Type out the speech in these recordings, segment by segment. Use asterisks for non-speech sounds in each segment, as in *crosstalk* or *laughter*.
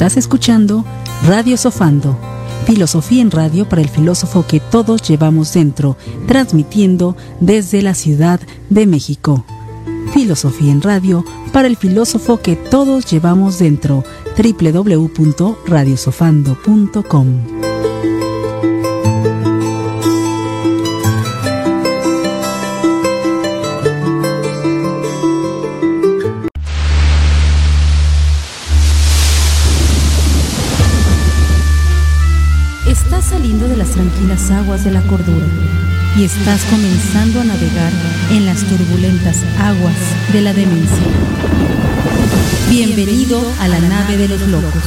Estás escuchando Radio Sofando, filosofía en radio para el filósofo que todos llevamos dentro, transmitiendo desde la Ciudad de México. Filosofía en radio para el filósofo que todos llevamos dentro, www.radiosofando.com. aguas de la cordura y estás comenzando a navegar en las turbulentas aguas de la demencia. Bienvenido a la nave de los locos,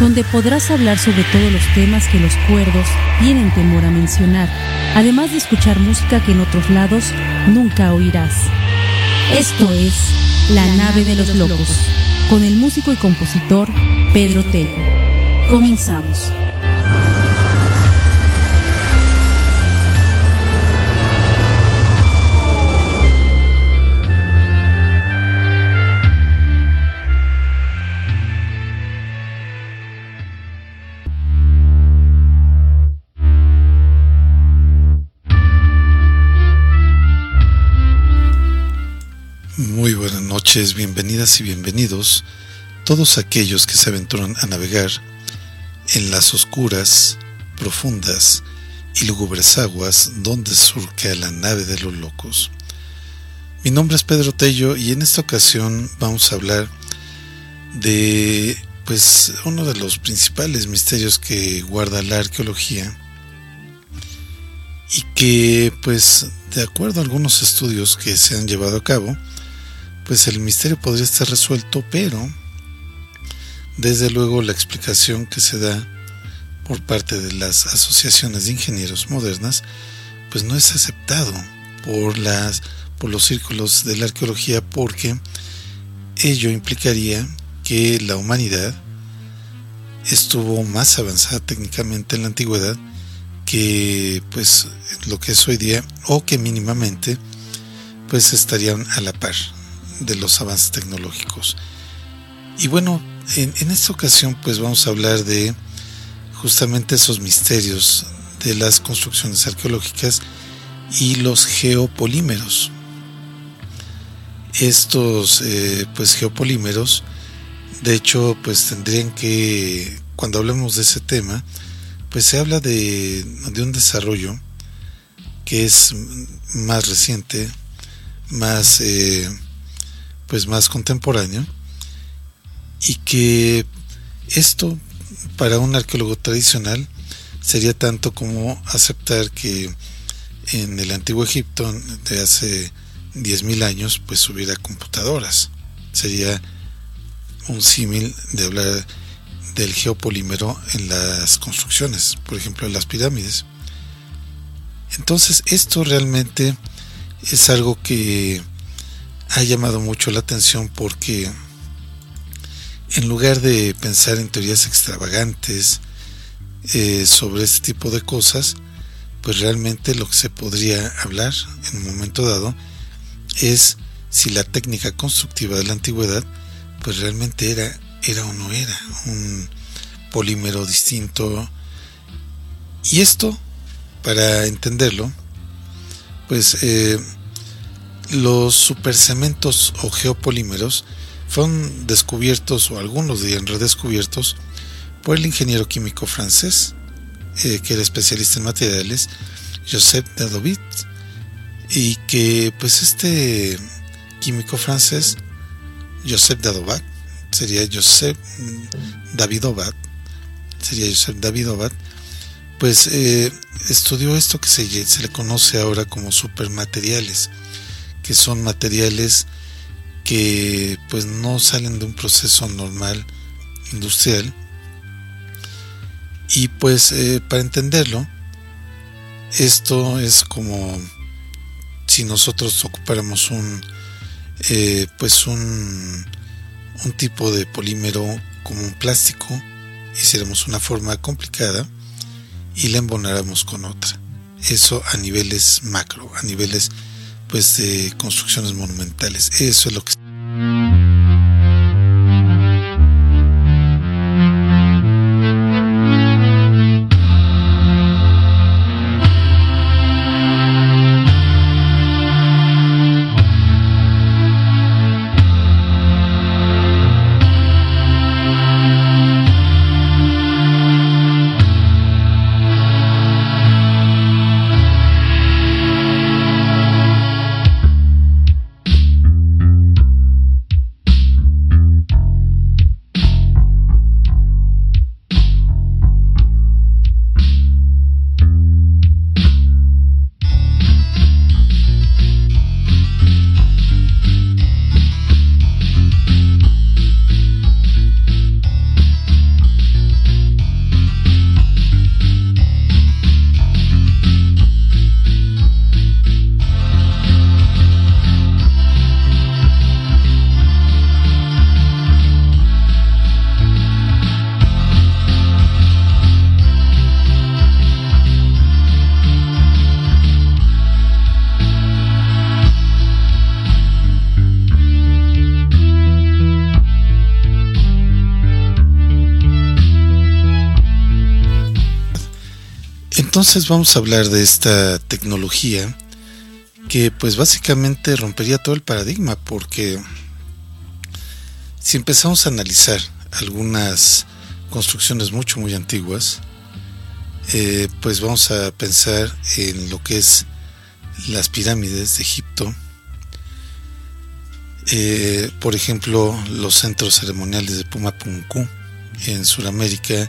donde podrás hablar sobre todos los temas que los cuerdos tienen temor a mencionar, además de escuchar música que en otros lados nunca oirás. Esto es La nave de los locos, con el músico y compositor Pedro Tello. Comenzamos. Noches, bienvenidas y bienvenidos todos aquellos que se aventuran a navegar en las oscuras, profundas y lúgubres aguas donde surca la nave de los locos. Mi nombre es Pedro Tello y en esta ocasión vamos a hablar de pues uno de los principales misterios que guarda la arqueología y que pues de acuerdo a algunos estudios que se han llevado a cabo pues el misterio podría estar resuelto, pero desde luego la explicación que se da por parte de las asociaciones de ingenieros modernas, pues no es aceptado por las por los círculos de la arqueología porque ello implicaría que la humanidad estuvo más avanzada técnicamente en la antigüedad que pues lo que es hoy día o que mínimamente pues estarían a la par de los avances tecnológicos. Y bueno, en, esta ocasión pues vamos a hablar de justamente esos misterios de las construcciones arqueológicas y los geopolímeros. Estos eh, pues geopolímeros, de hecho, pues tendrían que, cuando hablemos de ese tema, pues se habla de, de un desarrollo que es más reciente, más eh, pues más contemporáneo y que esto para un arqueólogo tradicional sería tanto como aceptar que en el antiguo Egipto de hace 10.000 años pues hubiera computadoras. Sería un símil de hablar del geopolímero en las construcciones por ejemplo en las pirámides. Entonces esto realmente es algo que ha llamado mucho la atención porque en lugar de pensar en teorías extravagantes eh, sobre este tipo de cosas, pues realmente lo que se podría hablar en un momento dado es si la técnica constructiva de la antigüedad pues realmente era, era o no era un polímero distinto. Y esto, para entenderlo, pues eh, los supercementos o geopolímeros fueron descubiertos, o algunos dirían redescubiertos, por el ingeniero químico francés, eh, que era especialista en materiales, Joseph Dadovit, y que pues este químico francés, Joseph Dadovat, sería Joseph Davidovat, sería Joseph Davidovat, pues eh, estudió esto que se, se le conoce ahora como supermateriales que son materiales que pues no salen de un proceso normal industrial. Y pues eh, para entenderlo esto es como si nosotros ocupáramos un eh, pues un, un tipo de polímero como un plástico hiciéramos una forma complicada y la embonáramos con otra. Eso a niveles macro a niveles pues de construcciones monumentales. Eso es lo que Entonces vamos a hablar de esta tecnología que pues básicamente rompería todo el paradigma porque si empezamos a analizar algunas construcciones mucho muy antiguas, eh, pues vamos a pensar en lo que es las pirámides de Egipto, eh, por ejemplo los centros ceremoniales de Pumapunku en Sudamérica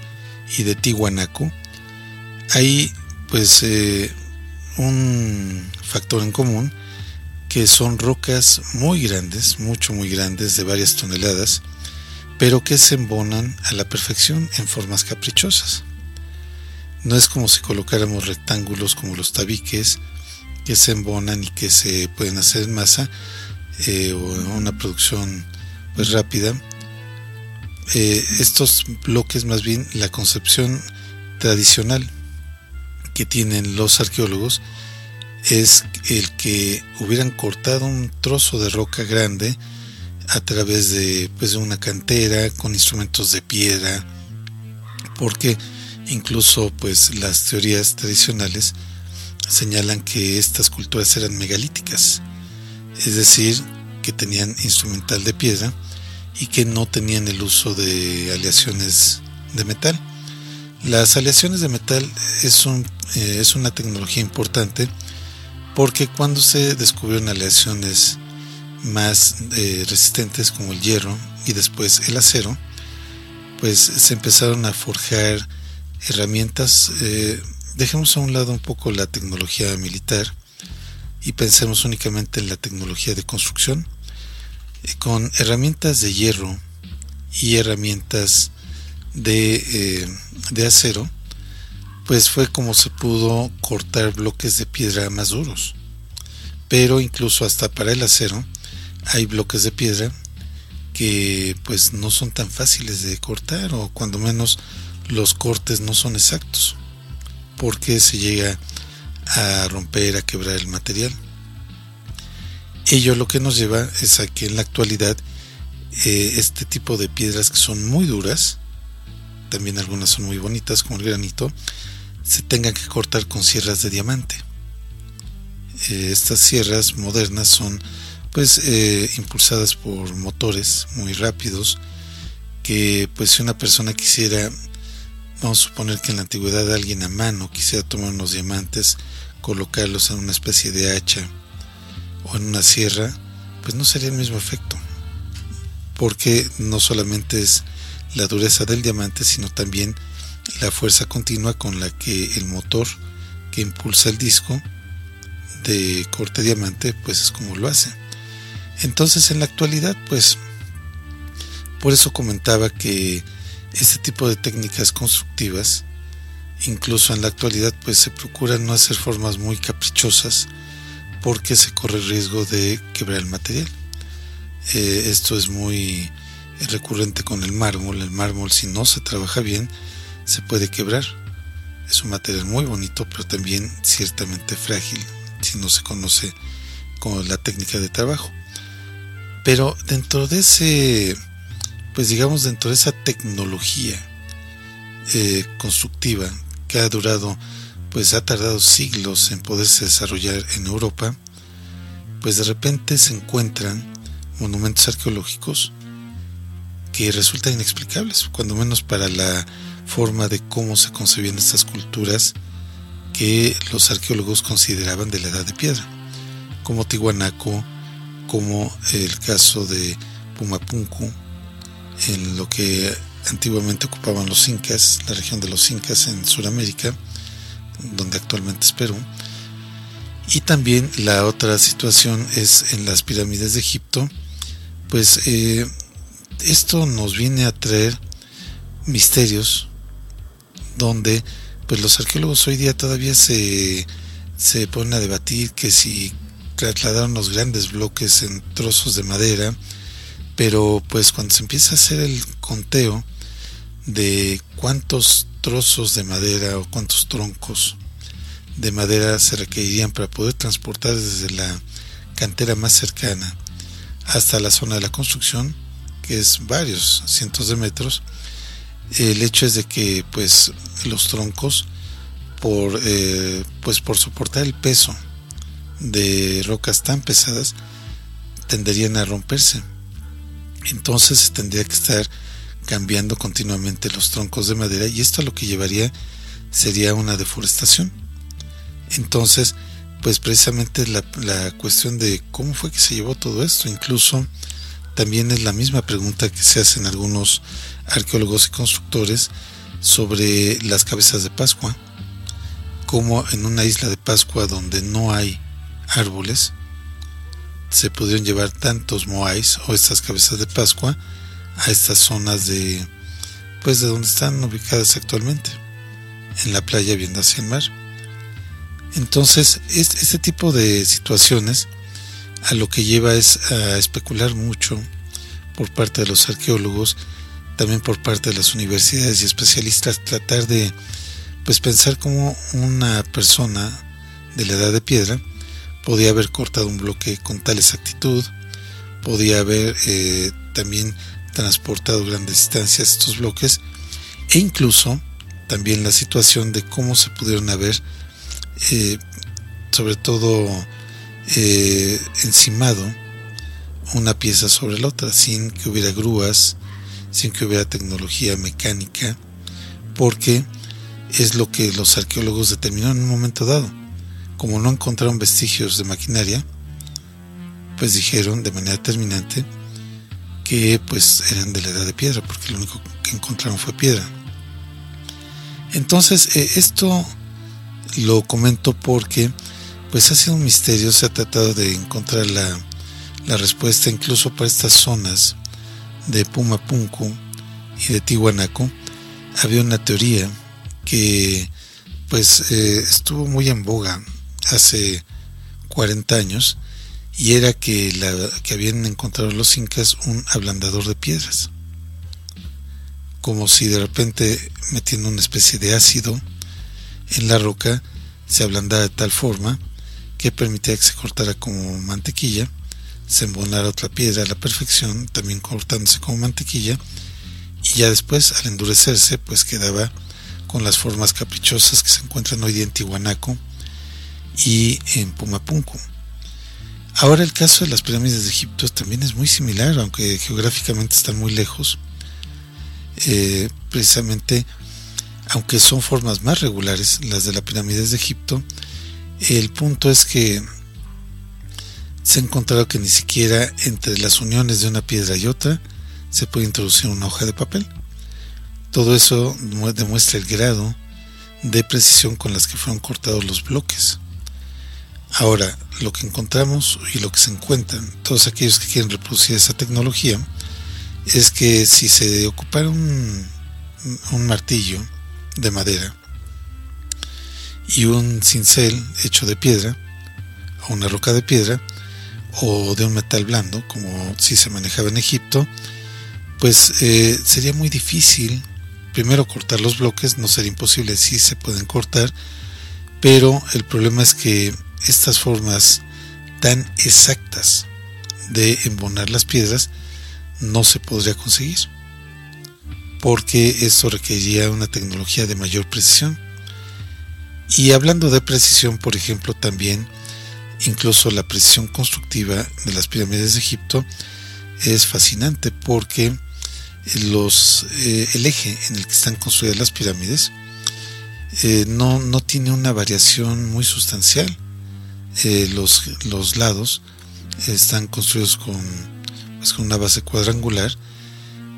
y de Tiwanaku, hay pues eh, un factor en común que son rocas muy grandes, mucho muy grandes, de varias toneladas, pero que se embonan a la perfección en formas caprichosas. No es como si colocáramos rectángulos como los tabiques que se embonan y que se pueden hacer en masa eh, o una producción pues rápida. Eh, estos bloques más bien la concepción tradicional que tienen los arqueólogos es el que hubieran cortado un trozo de roca grande a través de, pues, de una cantera con instrumentos de piedra, porque incluso pues las teorías tradicionales señalan que estas culturas eran megalíticas, es decir, que tenían instrumental de piedra y que no tenían el uso de aleaciones de metal. Las aleaciones de metal es, un, eh, es una tecnología importante porque cuando se descubrieron aleaciones más eh, resistentes como el hierro y después el acero, pues se empezaron a forjar herramientas. Eh, dejemos a un lado un poco la tecnología militar y pensemos únicamente en la tecnología de construcción. Con herramientas de hierro y herramientas de, de acero, pues fue como se pudo cortar bloques de piedra más duros. Pero incluso hasta para el acero hay bloques de piedra que pues no son tan fáciles de cortar o cuando menos los cortes no son exactos porque se llega a romper, a quebrar el material. Ello lo que nos lleva es a que en la actualidad eh, este tipo de piedras que son muy duras, también algunas son muy bonitas como el granito, se tengan que cortar con sierras de diamante. Eh, estas sierras modernas son pues eh, impulsadas por motores muy rápidos que pues si una persona quisiera vamos a suponer que en la antigüedad alguien a mano quisiera tomar unos diamantes colocarlos en una especie de hacha o en una sierra pues no sería el mismo efecto porque no solamente es la dureza del diamante sino también la fuerza continua con la que el motor que impulsa el disco de corte diamante pues es como lo hace. Entonces en la actualidad pues por eso comentaba que este tipo de técnicas constructivas incluso en la actualidad pues se procura no hacer formas muy caprichosas porque se corre el riesgo de quebrar el material. Eh, esto es muy recurrente con el mármol el mármol si no se trabaja bien se puede quebrar. Es un material muy bonito, pero también ciertamente frágil si no se conoce como la técnica de trabajo. Pero dentro de ese, pues digamos dentro de esa tecnología eh, constructiva que ha durado, pues ha tardado siglos en poderse desarrollar en Europa, pues de repente se encuentran monumentos arqueológicos que resultan inexplicables, cuando menos para la forma de cómo se concebían estas culturas que los arqueólogos consideraban de la edad de piedra, como Tihuanaco, como el caso de Pumapunku, en lo que antiguamente ocupaban los incas, la región de los incas en Sudamérica, donde actualmente es Perú. Y también la otra situación es en las pirámides de Egipto, pues eh, esto nos viene a traer misterios donde pues los arqueólogos hoy día todavía se, se ponen a debatir que si trasladaron los grandes bloques en trozos de madera, pero pues cuando se empieza a hacer el conteo de cuántos trozos de madera o cuántos troncos de madera se requerirían para poder transportar desde la cantera más cercana hasta la zona de la construcción, que es varios cientos de metros, el hecho es de que pues los troncos por, eh, pues por soportar el peso de rocas tan pesadas, tenderían a romperse. Entonces tendría que estar cambiando continuamente los troncos de madera y esto lo que llevaría sería una deforestación. Entonces, pues precisamente la cuestión de cómo fue que se llevó todo esto, incluso también es la misma pregunta que se hacen algunos arqueólogos y constructores sobre las cabezas de Pascua, como en una isla de Pascua donde no hay árboles, se pudieron llevar tantos moais o estas cabezas de Pascua a estas zonas de pues de donde están ubicadas actualmente en la playa viendo hacia el mar. Entonces este tipo de situaciones a lo que lleva es a especular mucho por parte de los arqueólogos también por parte de las universidades y especialistas tratar de pues pensar cómo una persona de la edad de piedra podía haber cortado un bloque con tal exactitud, podía haber eh, también transportado grandes distancias estos bloques e incluso también la situación de cómo se pudieron haber eh, sobre todo eh, encimado una pieza sobre la otra sin que hubiera grúas, sin que hubiera tecnología mecánica, porque es lo que los arqueólogos determinaron en un momento dado. Como no encontraron vestigios de maquinaria, pues dijeron de manera terminante que pues eran de la edad de piedra, porque lo único que encontraron fue piedra. Entonces, eh, esto lo comento porque pues ha sido un misterio, se ha tratado de encontrar la, la respuesta incluso para estas zonas de Pumapunku y de Tihuanaco. Había una teoría que pues eh, estuvo muy en boga hace 40 años y era que, la, que habían encontrado los incas un ablandador de piedras, como si de repente metiendo una especie de ácido en la roca se ablandara de tal forma que permitía que se cortara como mantequilla, se embonara otra piedra a la perfección, también cortándose como mantequilla, y ya después al endurecerse pues quedaba con las formas caprichosas que se encuentran hoy en Tihuanaco y en Pumapunku. Ahora el caso de las pirámides de Egipto también es muy similar, aunque geográficamente están muy lejos. Eh, precisamente, aunque son formas más regulares, las de las pirámides de Egipto, el punto es que se ha encontrado que ni siquiera entre las uniones de una piedra y otra se puede introducir una hoja de papel. Todo eso demuestra el grado de precisión con las que fueron cortados los bloques. Ahora, lo que encontramos y lo que se encuentran, todos aquellos que quieren reproducir esa tecnología, es que si se ocupara un, martillo de madera y un cincel hecho de piedra, o una roca de piedra, o de un metal blando, como si se manejaba en Egipto, pues eh, sería muy difícil primero cortar los bloques, no sería imposible, sí se pueden cortar, pero el problema es que estas formas tan exactas de embonar las piedras no se podría conseguir porque esto requeriría una tecnología de mayor precisión y hablando de precisión por ejemplo también incluso la precisión constructiva de las pirámides de Egipto es fascinante porque los, eh, el eje en el que están construidas las pirámides eh, no, no tiene una variación muy sustancial. Eh, los, los, lados están construidos con, pues, con una base cuadrangular,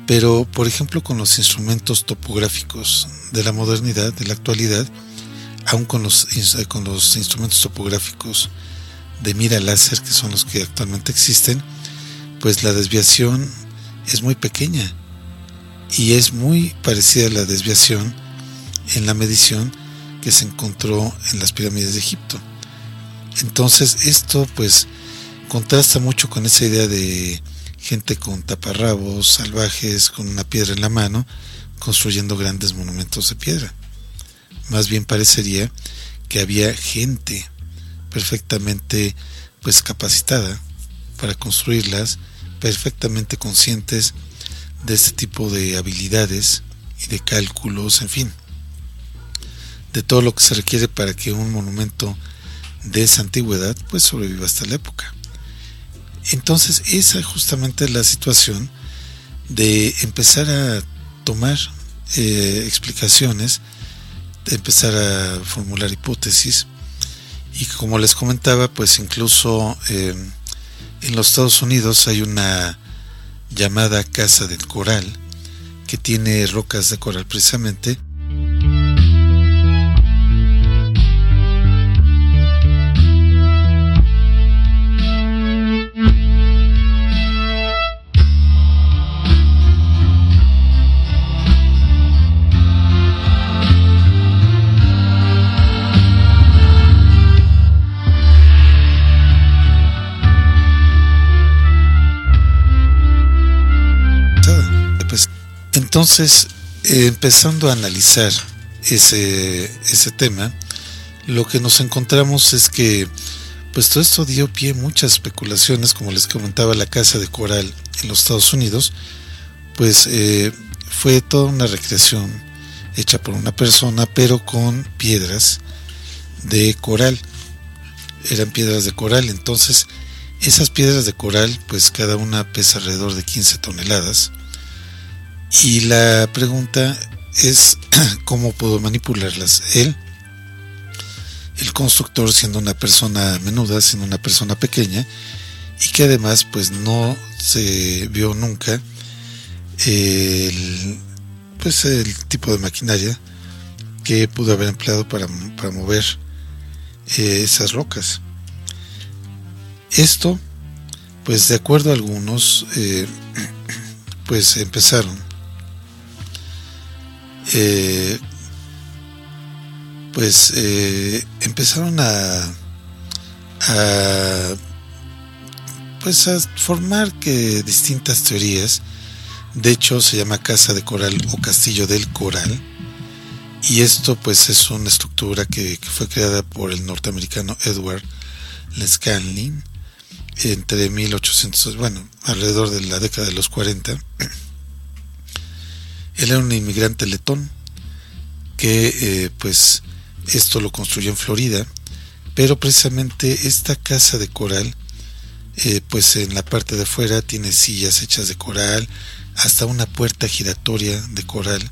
pero por ejemplo con los instrumentos topográficos de la modernidad, de la actualidad, aún con los, con los instrumentos topográficos de mira láser, que son los que actualmente existen, pues la desviación es muy pequeña y es muy parecida a la desviación en la medición que se encontró en las pirámides de Egipto. Entonces esto pues contrasta mucho con esa idea de gente con taparrabos salvajes, con una piedra en la mano, construyendo grandes monumentos de piedra. Más bien parecería que había gente perfectamente pues capacitada para construirlas, perfectamente conscientes de este tipo de habilidades y de cálculos, en fin. de todo lo que se requiere para que un monumento de esa antigüedad pues sobreviva hasta la época. Entonces esa justamente es la situación de empezar a tomar eh, explicaciones, empezar a formular hipótesis. Y como les comentaba pues incluso eh, en los Estados Unidos hay una llamada Casa del Coral que tiene rocas de coral precisamente Entonces, eh, empezando a analizar ese, ese tema, lo que nos encontramos es que pues todo esto dio pie a muchas especulaciones, como les comentaba la casa de coral en los Estados Unidos, pues eh, fue toda una recreación hecha por una persona, pero con piedras de coral. Eran piedras de coral, entonces esas piedras de coral, pues cada una pesa alrededor de 15 toneladas y la pregunta es *clears throat* cómo pudo manipularlas él, el constructor siendo una persona menuda, siendo una persona pequeña, y que además pues no se vio nunca el, pues el tipo de maquinaria que pudo haber empleado para, mover eh, esas rocas. Esto, pues de acuerdo a algunos, eh, *clears throat* pues empezaron eh, pues eh, empezaron a, pues a formar que distintas teorías. De hecho se llama casa de coral o castillo del coral. Y esto pues es una estructura que, fue creada por el norteamericano Edward Lescanlin entre 1800 bueno alrededor de la década de los 40 él era un inmigrante letón que eh, pues esto lo construyó en Florida, pero precisamente esta casa de coral eh, pues en la parte de afuera tiene sillas hechas de coral, hasta una puerta giratoria de coral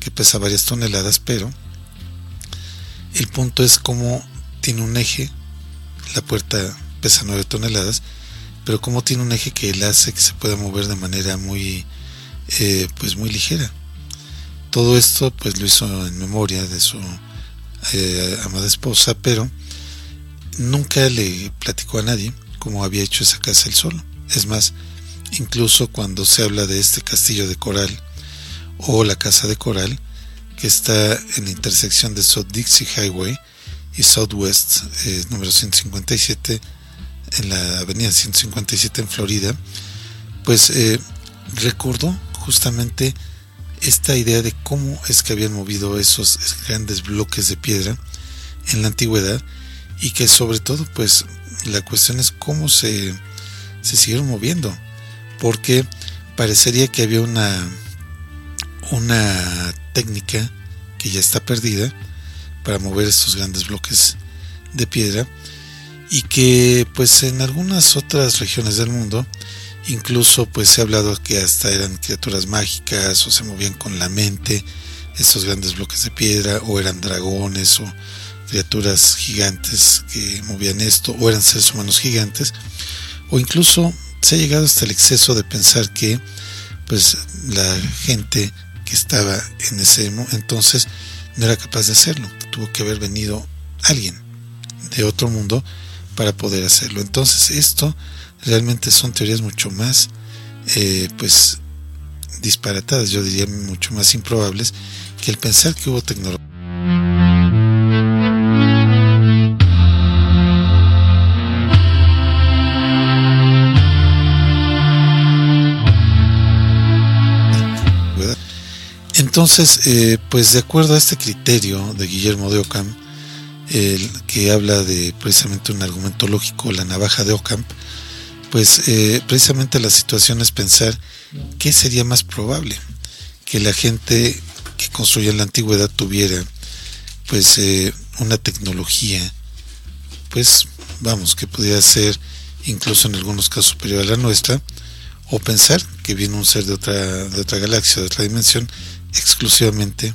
que pesa varias toneladas, pero el punto es como tiene un eje, la puerta pesa 9 toneladas, pero como tiene un eje que él hace que se pueda mover de manera muy eh, pues muy ligera. Todo esto pues lo hizo en memoria de su eh, amada esposa, pero nunca le platicó a nadie cómo había hecho esa casa él solo. Es más, incluso cuando se habla de este castillo de coral o la casa de coral, que está en la intersección de South Dixie Highway y Southwest eh, número 157 en la avenida 157 en Florida, pues eh, recordó justamente esta idea de cómo es que habían movido esos grandes bloques de piedra en la antigüedad y que sobre todo pues la cuestión es cómo se, se siguieron moviendo porque parecería que había una una técnica que ya está perdida para mover estos grandes bloques de piedra y que pues en algunas otras regiones del mundo Incluso pues se ha hablado que hasta eran criaturas mágicas o se movían con la mente estos grandes bloques de piedra o eran dragones o criaturas gigantes que movían esto o eran seres humanos gigantes. O incluso se ha llegado hasta el exceso de pensar que pues la gente que estaba en ese entonces no era capaz de hacerlo tuvo que haber venido alguien de otro mundo para poder hacerlo. Entonces esto realmente son teorías mucho más eh, pues disparatadas, yo diría mucho más improbables que el pensar que hubo tecnología. Entonces, eh, pues de acuerdo a este criterio de Guillermo de Ockham, el que habla de precisamente un argumento lógico, la navaja de Ockham, pues eh, precisamente la situación es pensar qué sería más probable que la gente que construyó en la antigüedad tuviera pues eh, una tecnología, pues vamos, que podría ser incluso en algunos casos superior a la nuestra, o pensar que viene un ser de otra, de otra galaxia, de otra dimensión, exclusivamente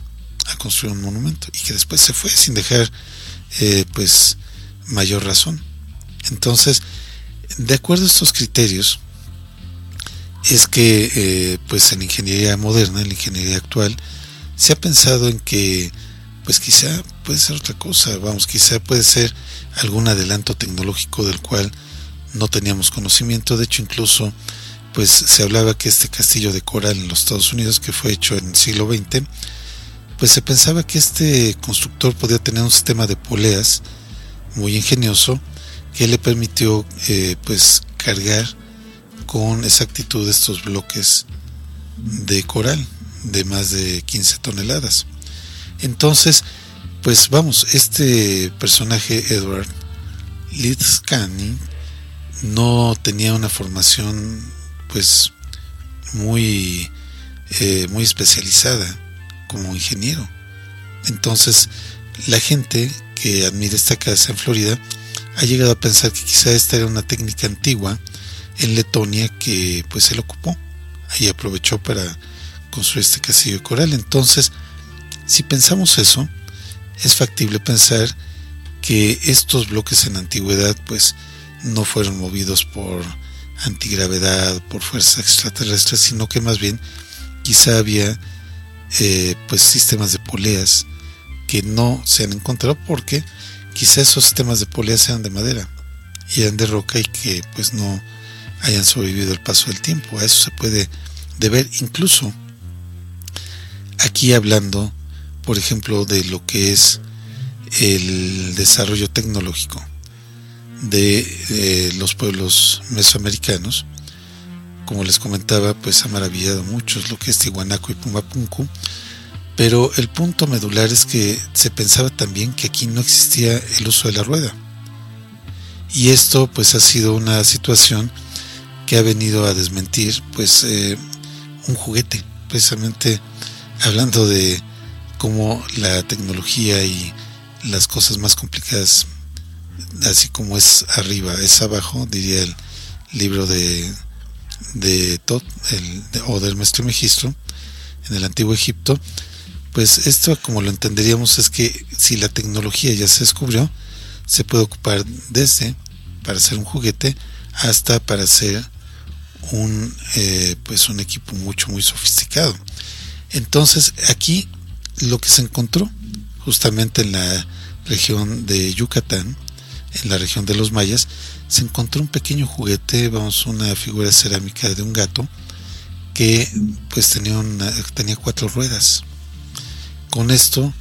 a construir un monumento y que después se fue sin dejar eh, pues mayor razón. Entonces, de acuerdo a estos criterios, es que eh, pues en ingeniería moderna, en la ingeniería actual, se ha pensado en que pues quizá puede ser otra cosa, vamos, quizá puede ser algún adelanto tecnológico del cual no teníamos conocimiento, de hecho incluso pues se hablaba que este castillo de coral en los Estados Unidos que fue hecho en el siglo XX, pues se pensaba que este constructor podía tener un sistema de poleas muy ingenioso que le permitió eh, pues cargar con exactitud estos bloques de coral de más de 15 toneladas. Entonces, pues vamos, este personaje Edward Lidscanning no tenía una formación pues muy eh, muy especializada como ingeniero entonces la gente que admira esta casa en Florida ha llegado a pensar que quizá esta era una técnica antigua en Letonia que pues él ocupó y aprovechó para construir este castillo de coral. Entonces si pensamos eso es factible pensar que estos bloques en antigüedad pues no fueron movidos por antigravedad, por fuerzas extraterrestres, sino que más bien quizá había eh, pues sistemas de poleas que no se han encontrado porque quizá esos sistemas de poleas eran de madera y eran de roca y que pues no hayan sobrevivido el paso del tiempo. A eso se puede deber incluso aquí hablando, por ejemplo, de lo que es el desarrollo tecnológico de los pueblos mesoamericanos. Como les comentaba, pues ha maravillado a muchos lo que es Tihuanaco y Pumapunku, pero el punto medular es que se pensaba también que aquí no existía el uso de la rueda. Y esto pues ha sido una situación que ha venido a desmentir pues eh, un juguete, precisamente hablando de cómo la tecnología y las cosas más complicadas así como es arriba, es abajo, diría el libro de, de Tot, el, o del maestro Megistro, en el antiguo Egipto, pues esto como lo entenderíamos es que si la tecnología ya se descubrió, se puede ocupar desde para hacer un juguete hasta para hacer un eh, pues un equipo mucho muy sofisticado entonces aquí lo que se encontró justamente en la región de Yucatán en la región de los mayas, se encontró un pequeño juguete, vamos, una figura cerámica de un gato que pues tenía, tenía cuatro ruedas. Con esto,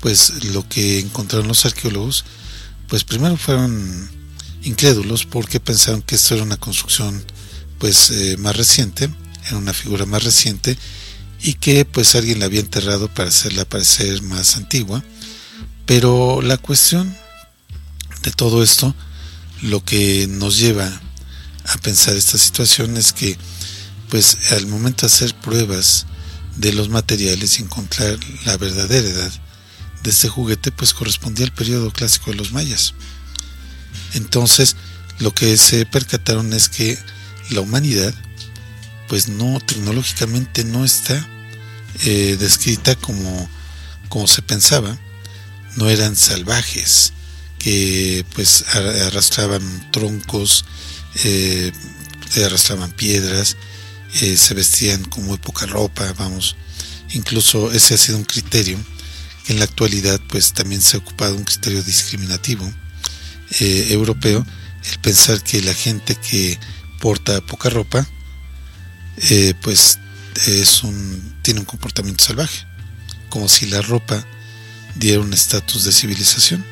pues lo que encontraron los arqueólogos, pues primero fueron incrédulos porque pensaron que esto era una construcción pues eh, más reciente, era una figura más reciente y que pues alguien la había enterrado para hacerla parecer más antigua. Pero la cuestión de todo esto, lo que nos lleva a pensar esta situación es que, pues, al momento de hacer pruebas de los materiales y encontrar la verdadera edad de este juguete, pues correspondía al periodo clásico de los mayas. Entonces, lo que se percataron es que la humanidad, pues no, tecnológicamente no está eh, descrita como, como se pensaba, no eran salvajes, que pues arrastraban troncos, eh, arrastraban piedras, eh, se vestían con muy poca ropa, vamos. Incluso ese ha sido un criterio que en la actualidad pues también se ha ocupado un criterio discriminativo eh, europeo, el pensar que la gente que porta poca ropa pues es un, tiene un comportamiento salvaje, como si la ropa diera un estatus de civilización.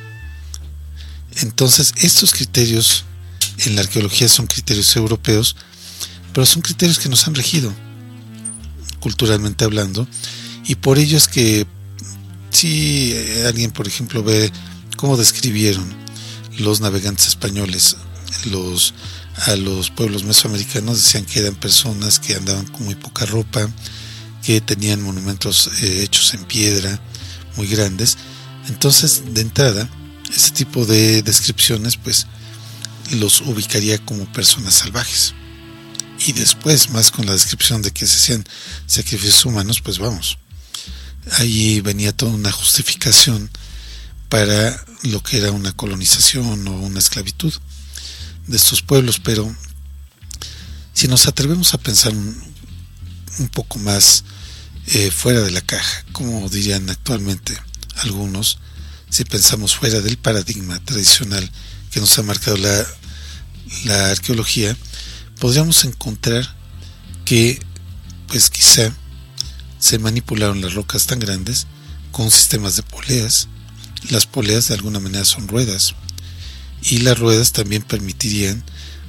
Entonces, estos criterios en la arqueología son criterios europeos, pero son criterios que nos han regido, culturalmente hablando, y por ello es que si alguien, por ejemplo, ve cómo describieron los navegantes españoles los, a los pueblos mesoamericanos, decían que eran personas que andaban con muy poca ropa, que tenían monumentos eh, hechos en piedra muy grandes, Entonces, de entrada, este tipo de descripciones, pues, los ubicaría como personas salvajes. Y después, más con la descripción de que se hacían sacrificios humanos, pues vamos. Ahí venía toda una justificación para lo que era una colonización o una esclavitud de estos pueblos, pero si nos atrevemos a pensar un, poco más eh, fuera de la caja, como dirían actualmente algunos, si pensamos fuera del paradigma tradicional que nos ha marcado la, la arqueología, podríamos encontrar que, pues quizá, se manipularon las rocas tan grandes con sistemas de poleas. Las poleas de alguna manera son ruedas y las ruedas también permitirían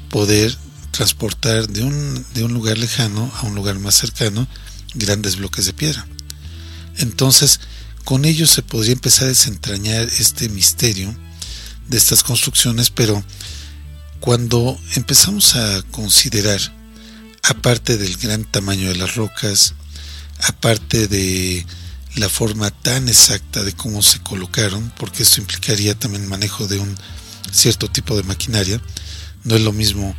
poder transportar de un, de un lugar lejano a un lugar más cercano grandes bloques de piedra. Entonces, con ello se podría empezar a desentrañar este misterio de estas construcciones, pero cuando empezamos a considerar, aparte del gran tamaño de las rocas, aparte de la forma tan exacta de cómo se colocaron, porque esto implicaría también manejo de un cierto tipo de maquinaria, no es lo mismo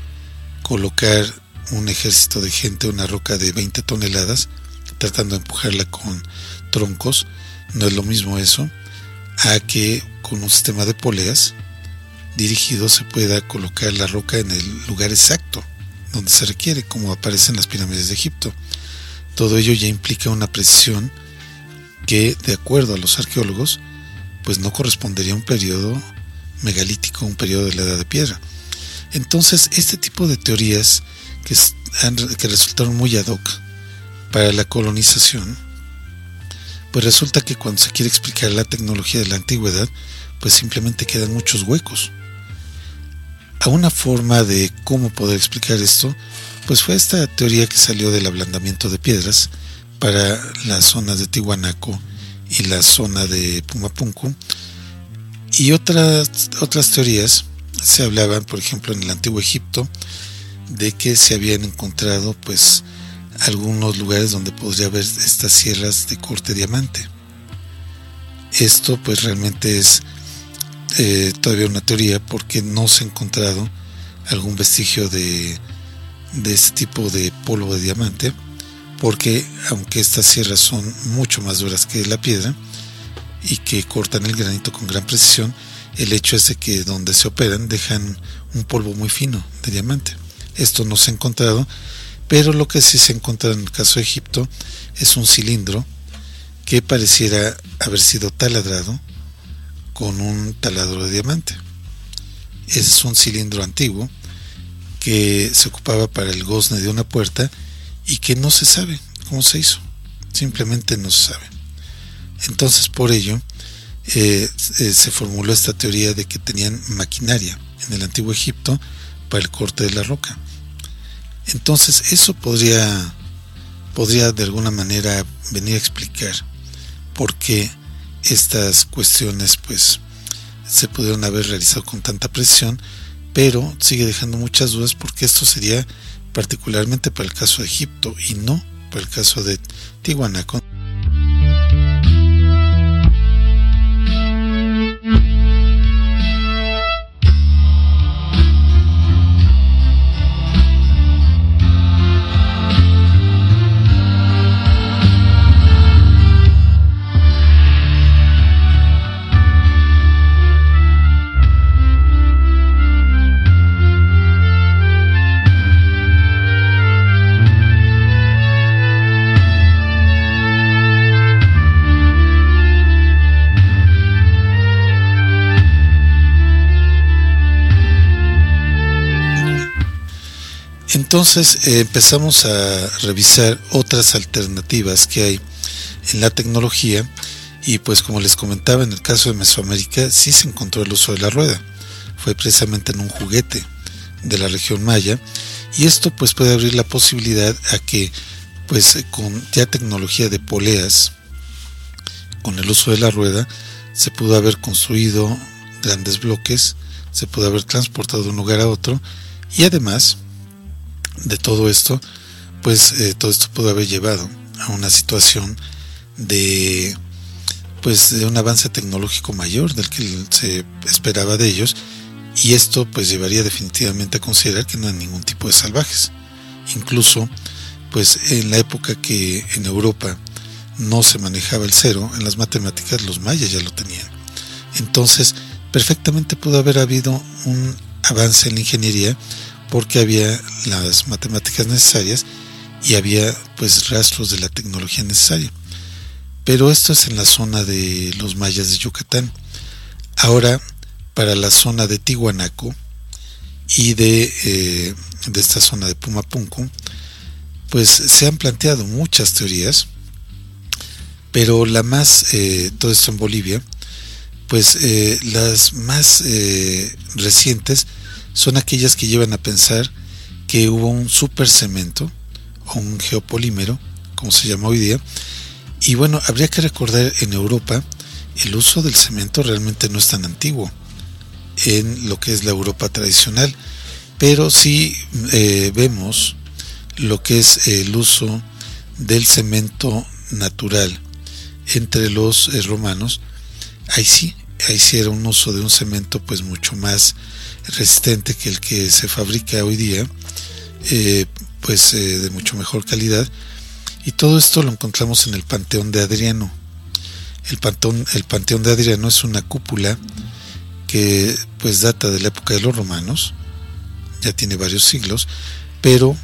colocar un ejército de gente una roca de 20 toneladas, tratando de empujarla con troncos, no es lo mismo eso, a que con un sistema de poleas dirigido se pueda colocar la roca en el lugar exacto donde se requiere, como aparece en las pirámides de Egipto. Todo ello ya implica una precisión que, de acuerdo a los arqueólogos, pues no correspondería a un periodo megalítico, un periodo de la edad de piedra. Entonces, este tipo de teorías que, que resultaron muy ad hoc para la colonización, pues resulta que cuando se quiere explicar la tecnología de la antigüedad, pues simplemente quedan muchos huecos. A una forma de cómo poder explicar esto, pues fue esta teoría que salió del ablandamiento de piedras para las zonas de Tihuanaco y la zona de Pumapunku. Y otras, otras teorías se hablaban, por ejemplo, en el antiguo Egipto, de que se habían encontrado pues algunos lugares donde podría haber estas sierras de corte diamante. Esto pues realmente es eh, todavía una teoría porque no se ha encontrado algún vestigio de, de este tipo de polvo de diamante, porque aunque estas sierras son mucho más duras que la piedra y que cortan el granito con gran precisión, el hecho es de que donde se operan dejan un polvo muy fino de diamante. Esto no se ha encontrado pero lo que sí se encuentra en el caso de Egipto es un cilindro que pareciera haber sido taladrado con un taladro de diamante. Es un cilindro antiguo que se ocupaba para el gozne de una puerta y que no se sabe cómo se hizo. Simplemente no se sabe. Entonces, por ello, eh, eh, se formuló esta teoría de que tenían maquinaria en el antiguo Egipto para el corte de la roca. Entonces eso podría, podría de alguna manera venir a explicar por qué estas cuestiones pues se pudieron haber realizado con tanta presión, pero sigue dejando muchas dudas porque esto sería particularmente para el caso de Egipto y no para el caso de Tiwanaku. Entonces eh, empezamos a revisar otras alternativas que hay en la tecnología y pues como les comentaba en el caso de Mesoamérica sí se encontró el uso de la rueda. Fue precisamente en un juguete de la región maya y esto pues puede abrir la posibilidad a que pues con ya tecnología de poleas con el uso de la rueda se pudo haber construido grandes bloques, se pudo haber transportado de un lugar a otro y además de todo esto, pues eh, todo esto pudo haber llevado a una situación de pues de un avance tecnológico mayor del que se esperaba de ellos y esto pues llevaría definitivamente a considerar que no hay ningún tipo de salvajes. Incluso pues en la época que en Europa no se manejaba el cero, en las matemáticas los mayas ya lo tenían. Entonces, perfectamente pudo haber habido un avance en la ingeniería porque había las matemáticas necesarias y había pues rastros de la tecnología necesaria. Pero esto es en la zona de los mayas de Yucatán. Ahora, para la zona de Tihuanaco y de, eh, de esta zona de Pumapunco, pues se han planteado muchas teorías, pero la más, eh, todo esto en Bolivia, pues eh, las más recientes son aquellas que llevan a pensar que hubo un super cemento o un geopolímero, como se llama hoy día, y bueno, habría que recordar en Europa el uso del cemento realmente no es tan antiguo en lo que es la Europa tradicional, pero si vemos lo que es el uso del cemento natural entre los eh, romanos, ahí sí, ahí sí era un uso de un cemento pues mucho más resistente que el que se fabrica hoy día, eh, pues eh, de mucho mejor calidad. Y todo esto lo encontramos en el Panteón de Adriano. El Panteón, el Panteón de Adriano es una cúpula que pues data de la época de los romanos, ya tiene varios siglos, pero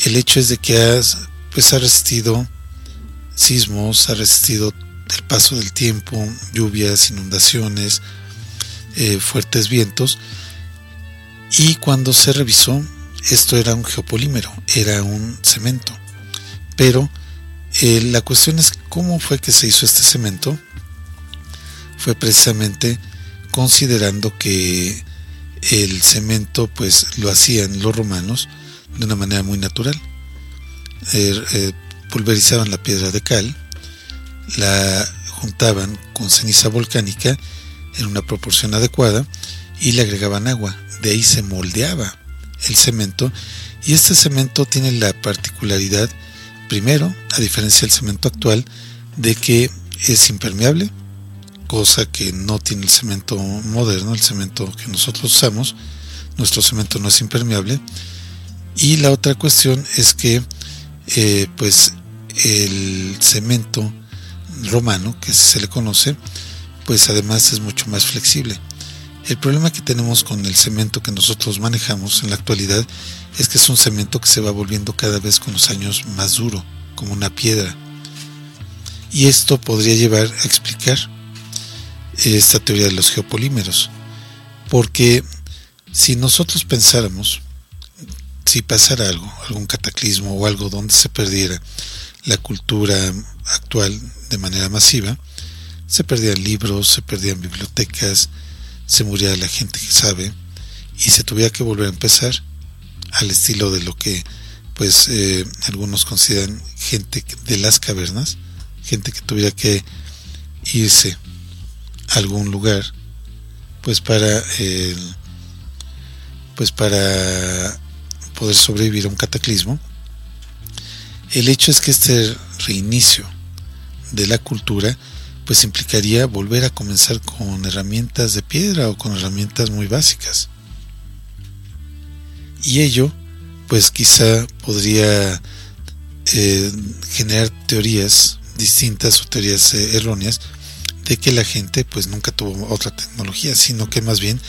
el hecho es de que pues ha resistido sismos, ha resistido el paso del tiempo, lluvias, inundaciones, eh, fuertes vientos. Y cuando se revisó, esto era un geopolímero, era un cemento. Pero eh, la cuestión es cómo fue que se hizo este cemento. Fue precisamente considerando que el cemento pues lo hacían los romanos de una manera muy natural. Er, eh, pulverizaban la piedra de cal, la juntaban con ceniza volcánica en una proporción adecuada y le agregaban agua. De ahí se moldeaba el cemento y este cemento tiene la particularidad, primero, a diferencia del cemento actual, de que es impermeable, cosa que no tiene el cemento moderno, el cemento que nosotros usamos. Nuestro cemento no es impermeable y la otra cuestión es que eh, pues el cemento romano, que se le conoce, pues además es mucho más flexible. El problema que tenemos con el cemento que nosotros manejamos en la actualidad es que es un cemento que se va volviendo cada vez con los años más duro, como una piedra. Y esto podría llevar a explicar esta teoría de los geopolímeros. Porque si nosotros pensáramos si pasara algo, algún cataclismo o algo donde se perdiera la cultura actual de manera masiva, se perdían libros, se perdían bibliotecas, se moría la gente que sabe y se tuviera que volver a empezar al estilo de lo que pues eh, algunos consideran gente de las cavernas, gente que tuviera que irse a algún lugar pues para pues para poder sobrevivir a un cataclismo, el hecho es que este reinicio de la cultura pues implicaría volver a comenzar con herramientas de piedra o con herramientas muy básicas. Y ello pues quizá podría eh, generar teorías distintas o teorías eh, erróneas de que la gente pues nunca tuvo otra tecnología, sino que más bien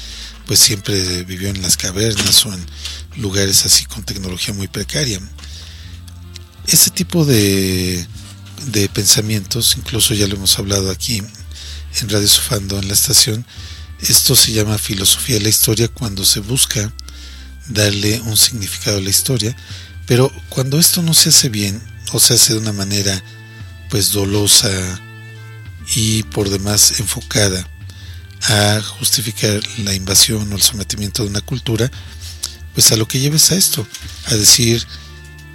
pues siempre vivió en las cavernas o en lugares así con tecnología muy precaria. Ese tipo de, de pensamientos, incluso ya lo hemos hablado aquí en Radio Sofando en la estación, esto se llama filosofía de la historia cuando se busca darle un significado a la historia, pero cuando esto no se hace bien o se hace de una manera pues dolosa y por demás enfocada a justificar la invasión o el sometimiento de una cultura, pues a lo que lleves a esto, a decir,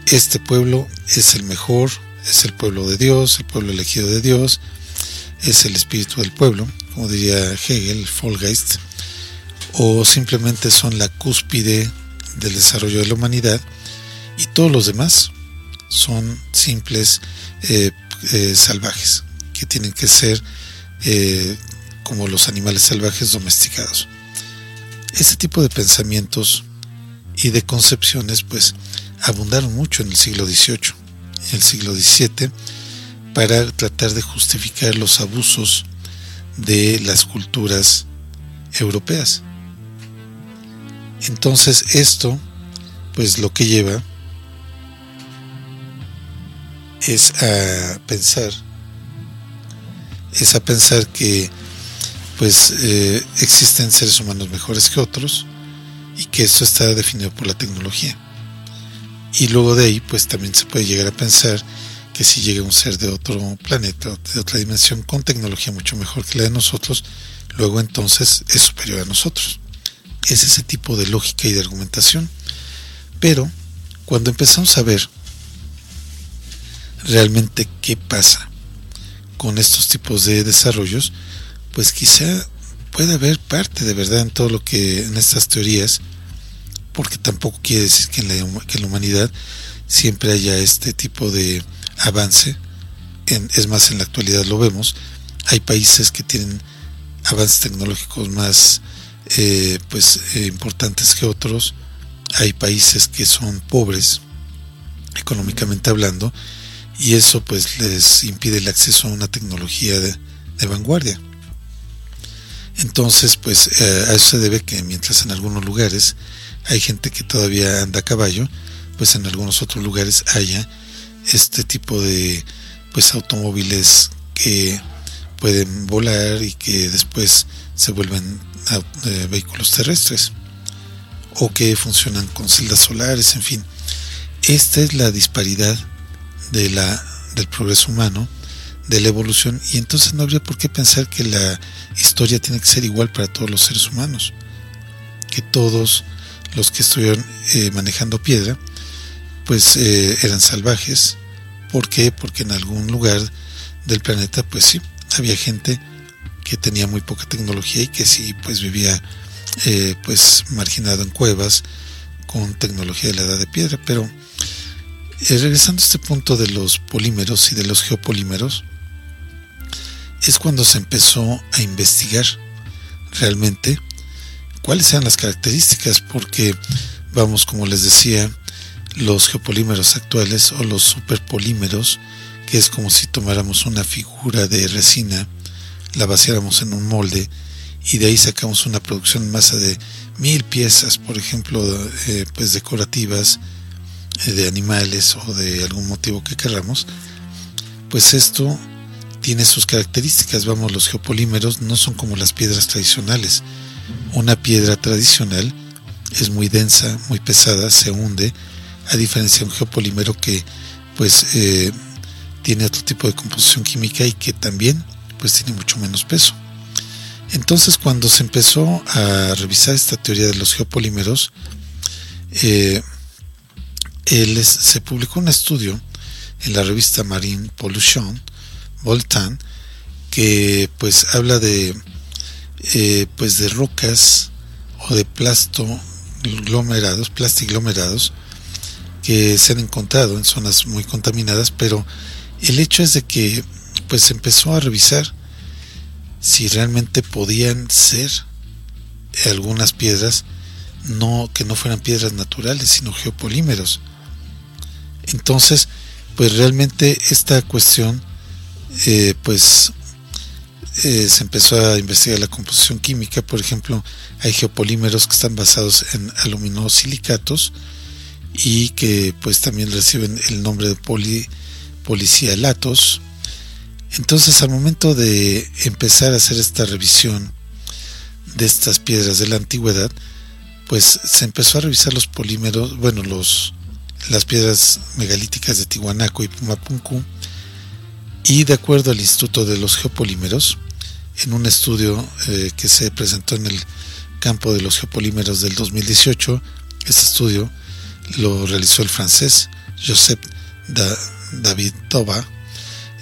este pueblo es el mejor, es el pueblo de Dios, el pueblo elegido de Dios, es el espíritu del pueblo, como diría Hegel, Vollgeist, o simplemente son la cúspide del desarrollo de la humanidad y todos los demás son simples eh, eh, salvajes que tienen que ser eh, como los animales salvajes domesticados. Este tipo de pensamientos y de concepciones pues abundaron mucho en el siglo XVIII el siglo XVII para tratar de justificar los abusos de las culturas europeas. Entonces esto pues lo que lleva es a pensar es a pensar que pues eh, existen seres humanos mejores que otros y que esto está definido por la tecnología. Y luego de ahí, pues también se puede llegar a pensar que si llega un ser de otro planeta, de otra dimensión, con tecnología mucho mejor que la de nosotros, luego entonces es superior a nosotros. Es ese tipo de lógica y de argumentación. Pero cuando empezamos a ver realmente qué pasa con estos tipos de desarrollos, pues quizá puede haber parte de verdad en todo lo que en estas teorías, porque tampoco quiere decir que en la, que en la humanidad siempre haya este tipo de avance. Es más, en la actualidad lo vemos. Hay países que tienen avances tecnológicos más eh, pues eh, importantes que otros. Hay países que son pobres económicamente hablando y eso pues les impide el acceso a una tecnología de, de vanguardia. Entonces, pues eh, a eso se debe que mientras en algunos lugares hay gente que todavía anda a caballo, pues en algunos otros lugares haya este tipo de pues automóviles que pueden volar y que después se vuelven eh, vehículos terrestres o que funcionan con celdas solares, en fin. Esta es la disparidad de la, del progreso humano de la evolución y entonces no habría por qué pensar que la historia tiene que ser igual para todos los seres humanos, que todos los que estuvieron eh, manejando piedra pues eh, eran salvajes. ¿Por qué? Porque en algún lugar del planeta pues sí, había gente que tenía muy poca tecnología y que sí pues vivía eh, pues marginado en cuevas con tecnología de la edad de piedra, pero regresando a este punto de los polímeros y de los geopolímeros, es cuando se empezó a investigar realmente cuáles eran las características, porque vamos, como les decía, los geopolímeros actuales o los superpolímeros, que es como si tomáramos una figura de resina, la vaciáramos en un molde y de ahí sacamos una producción en masa de mil piezas, por ejemplo, eh, pues decorativas, eh, de animales o de algún motivo que queramos, pues esto tiene sus características. Vamos, los geopolímeros no son como las piedras tradicionales. Una piedra tradicional es muy densa, muy pesada, se hunde, a diferencia de un geopolímero que pues eh, tiene otro tipo de composición química y que también pues tiene mucho menos peso. Entonces cuando se empezó a revisar esta teoría de los geopolímeros, eh, se publicó un estudio en la revista Marine Pollution Voltan, que pues habla de eh, pues de rocas o de plasto glomerados, plastiglomerados que se han encontrado en zonas muy contaminadas, pero el hecho es de que pues empezó a revisar si realmente podían ser algunas piedras no que no fueran piedras naturales, sino geopolímeros. Entonces, pues realmente esta cuestión eh, pues eh, se empezó a investigar la composición química, por ejemplo, hay geopolímeros que están basados en aluminosilicatos y que pues también reciben el nombre de poli, policialatos. Entonces, al momento de empezar a hacer esta revisión de estas piedras de la antigüedad, pues se empezó a revisar los polímeros, bueno, los las piedras megalíticas de Tihuanaco y Pumapunku, y de acuerdo al Instituto de los Geopolímeros, en un estudio eh, que se presentó en el campo de los geopolímeros del 2018, este estudio lo realizó el francés Joseph David Toba,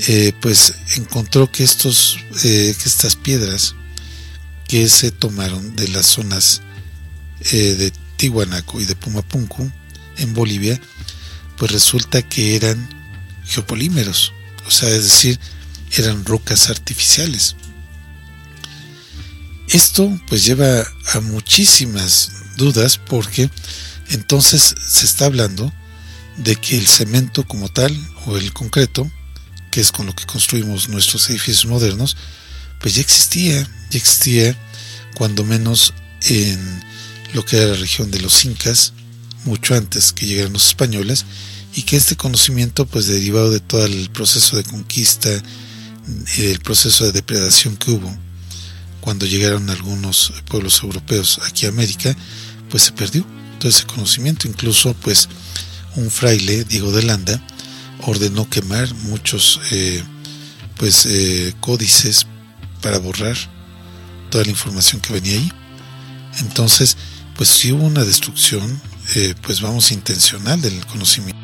eh, pues encontró que, estos, eh, que estas piedras que se tomaron de las zonas de Tihuanaco y de Pumapunku en Bolivia, pues resulta que eran geopolímeros o sea, es decir, eran rocas artificiales. Esto pues lleva a muchísimas dudas porque entonces se está hablando de que el cemento como tal o el concreto, que es con lo que construimos nuestros edificios modernos, pues ya existía, ya existía cuando menos en lo que era la región de los incas, mucho antes que llegaran los españoles, y que este conocimiento, pues derivado de todo el proceso de conquista, el proceso de depredación que hubo cuando llegaron algunos pueblos europeos aquí a América, pues se perdió todo ese conocimiento. Incluso, pues, un fraile, Diego de Landa, ordenó quemar muchos eh, pues eh, códices para borrar toda la información que venía ahí. Entonces, pues si hubo una destrucción, eh, pues vamos, intencional del conocimiento.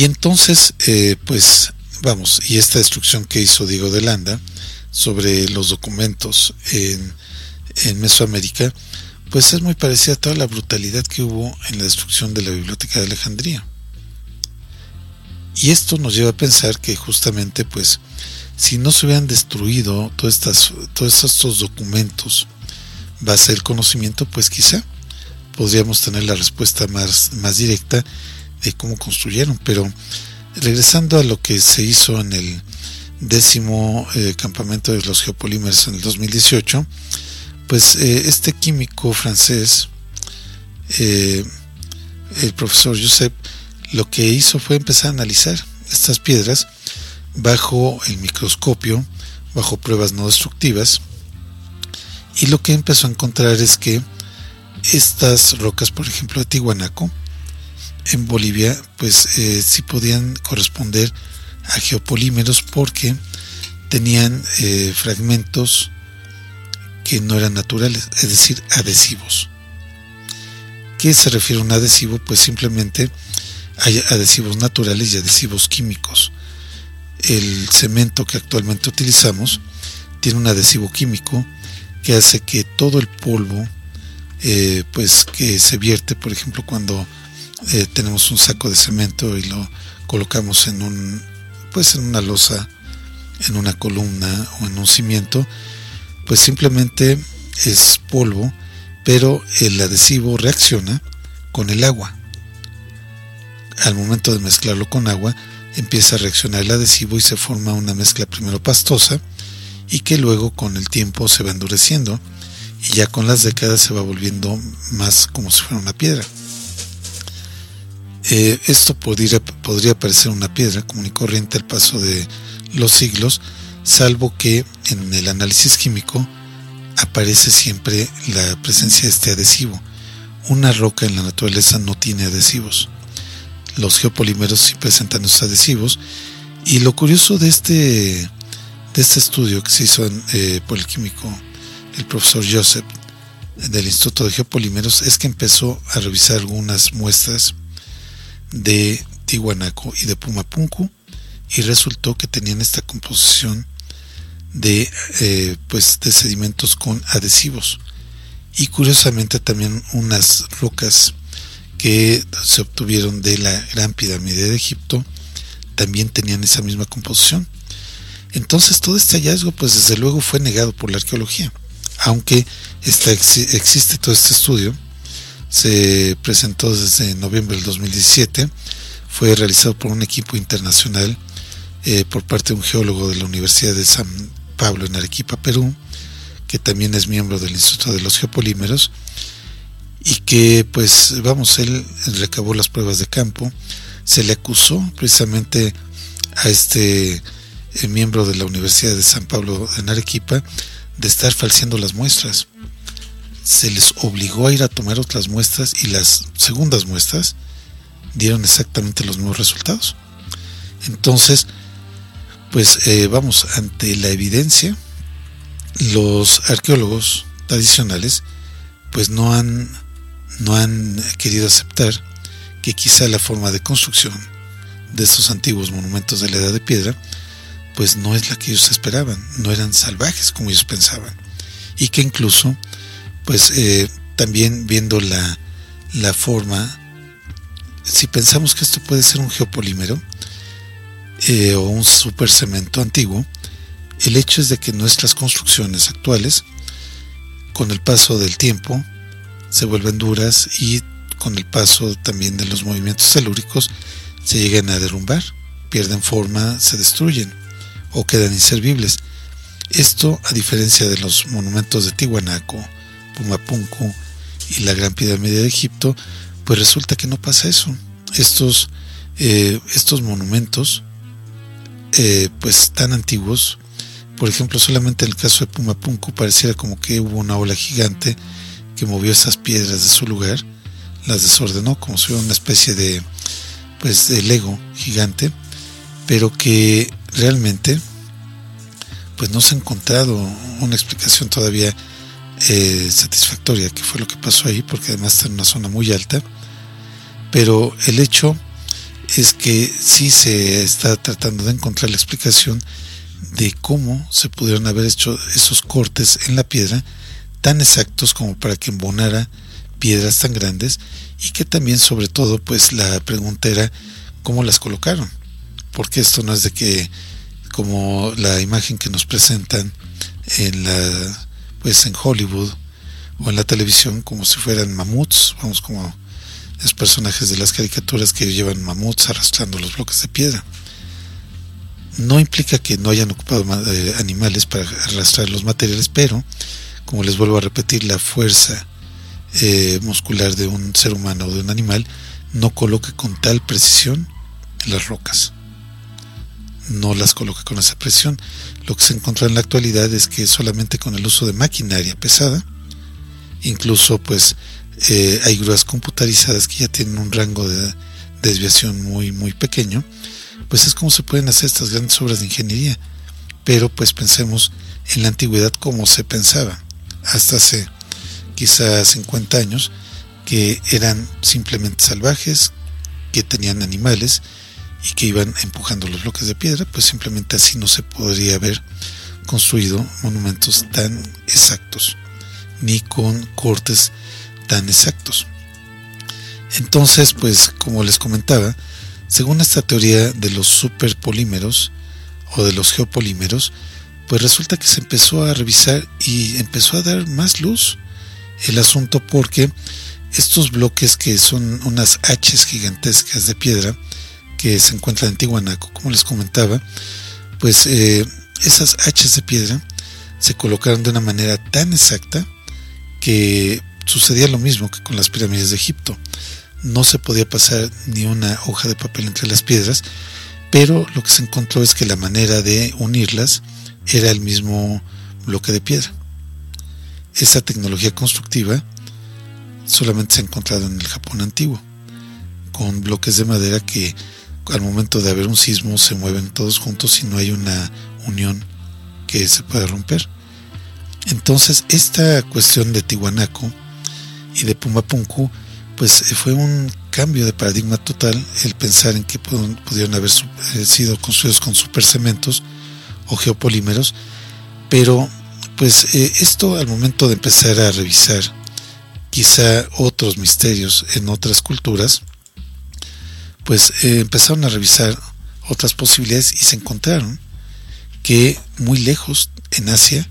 Y entonces, eh, pues vamos, y esta destrucción que hizo Diego de Landa sobre los documentos en, en Mesoamérica, pues es muy parecida a toda la brutalidad que hubo en la destrucción de la Biblioteca de Alejandría. Y esto nos lleva a pensar que justamente, pues, si no se hubieran destruido todas estas, todos estos documentos base del conocimiento, pues quizá podríamos tener la respuesta más, más directa de cómo construyeron. Pero regresando a lo que se hizo en el décimo eh, campamento de los geopolímeros en el 2018, pues eh, este químico francés, eh, el profesor Josep, lo que hizo fue empezar a analizar estas piedras bajo el microscopio, bajo pruebas no destructivas, y lo que empezó a encontrar es que estas rocas, por ejemplo, de Tihuanaco, en Bolivia, pues eh, sí podían corresponder a geopolímeros porque tenían eh, fragmentos que no eran naturales, es decir, adhesivos. ¿Qué se refiere a un adhesivo? Pues simplemente hay adhesivos naturales y adhesivos químicos. El cemento que actualmente utilizamos tiene un adhesivo químico que hace que todo el polvo, eh, pues que se vierte, por ejemplo, cuando eh, tenemos un saco de cemento y lo colocamos en un pues en una losa en una columna o en un cimiento. Pues simplemente es polvo pero el adhesivo reacciona con el agua. Al momento de mezclarlo con agua empieza a reaccionar el adhesivo y se forma una mezcla primero pastosa y que luego con el tiempo se va endureciendo y ya con las décadas se va volviendo más como si fuera una piedra eh, esto podría, podría parecer una piedra común y corriente al paso de los siglos, salvo que en el análisis químico aparece siempre la presencia de este adhesivo. Una roca en la naturaleza no tiene adhesivos. Los geopolímeros sí presentan esos adhesivos. Y lo curioso de este, de este estudio que se hizo eh, por el químico, el profesor Joseph, del Instituto de Geopolímeros, es que empezó a revisar algunas muestras de Tihuanaco y de Pumapunku y resultó que tenían esta composición de eh, pues sedimentos con adhesivos. Y curiosamente también unas rocas que se obtuvieron de la gran pirámide de Egipto también tenían esa misma composición. Entonces todo este hallazgo pues desde luego fue negado por la arqueología. Aunque está, existe todo este estudio se presentó desde noviembre del 2017, fue realizado por un equipo internacional eh, por parte de un geólogo de la Universidad de San Pablo en Arequipa, Perú, que también es miembro del Instituto de los Geopolímeros, y que pues vamos, él recabó las pruebas de campo, se le acusó precisamente a este eh, miembro de la Universidad de San Pablo en Arequipa de estar falseando las muestras se les obligó a ir a tomar otras muestras y las segundas muestras dieron exactamente los mismos resultados. Entonces, pues eh, vamos, ante la evidencia, los arqueólogos tradicionales pues no han, no han querido aceptar que quizá la forma de construcción de estos antiguos monumentos de la edad de piedra pues no es la que ellos esperaban, no eran salvajes como ellos pensaban. Y que incluso, pues eh, también viendo la, la forma, si pensamos que esto puede ser un geopolímero eh, o un supercemento antiguo, el hecho es de que nuestras construcciones actuales, con el paso del tiempo, se vuelven duras y con el paso también de los movimientos telúricos se llegan a derrumbar, pierden forma, se destruyen o quedan inservibles. Esto, a diferencia de los monumentos de Tihuanaco, Pumapunku y la Gran Pirámide de Egipto, pues resulta que no pasa eso. Estos, eh, estos monumentos, eh, pues tan antiguos, por ejemplo, solamente en el caso de Pumapunku pareciera como que hubo una ola gigante que movió esas piedras de su lugar, las desordenó como si fuera una especie de, pues, de Lego gigante, pero que realmente pues no se ha encontrado una explicación todavía eh, satisfactoria que fue lo que pasó ahí porque además está en una zona muy alta. Pero el hecho es que sí se está tratando de encontrar la explicación de cómo se pudieron haber hecho esos cortes en la piedra tan exactos como para que embonara piedras tan grandes y que también sobre todo pues la pregunta era cómo las colocaron porque esto no es de que como la imagen que nos presentan en la pues en Hollywood o en la televisión como si fueran mamuts, vamos como los personajes de las caricaturas que llevan mamuts arrastrando los bloques de piedra. No implica que no hayan ocupado eh, animales para arrastrar los materiales, pero como les vuelvo a repetir, la fuerza eh, muscular de un ser humano o de un animal no coloca con tal precisión las rocas no las coloca con esa presión. Lo que se encuentra en la actualidad es que solamente con el uso de maquinaria pesada, incluso pues eh, hay grúas computarizadas que ya tienen un rango de desviación muy muy pequeño, pues es como se pueden hacer estas grandes obras de ingeniería. Pero pues pensemos en la antigüedad como se pensaba, hasta hace quizás 50 años, que eran simplemente salvajes, que tenían animales, y que iban empujando los bloques de piedra, pues simplemente así no se podría haber construido monumentos tan exactos, ni con cortes tan exactos. Entonces, pues como les comentaba, según esta teoría de los superpolímeros o de los geopolímeros, pues resulta que se empezó a revisar y empezó a dar más luz el asunto porque estos bloques que son unas H's gigantescas de piedra, que se encuentra en Tihuanaco, como les comentaba, pues eh, esas hachas de piedra se colocaron de una manera tan exacta que sucedía lo mismo que con las pirámides de Egipto. No se podía pasar ni una hoja de papel entre las piedras, pero lo que se encontró es que la manera de unirlas era el mismo bloque de piedra. Esa tecnología constructiva solamente se ha encontrado en el Japón antiguo, con bloques de madera que al momento de haber un sismo se mueven todos juntos y no hay una unión que se pueda romper. Entonces, esta cuestión de Tihuanaco y de Pumapunku, pues eh, fue un cambio de paradigma total el pensar en que pudieron haber eh, sido construidos con supercementos o geopolímeros, pero pues eh, esto al momento de empezar a revisar quizá otros misterios en otras culturas, pues eh, empezaron a revisar otras posibilidades y se encontraron que muy lejos en Asia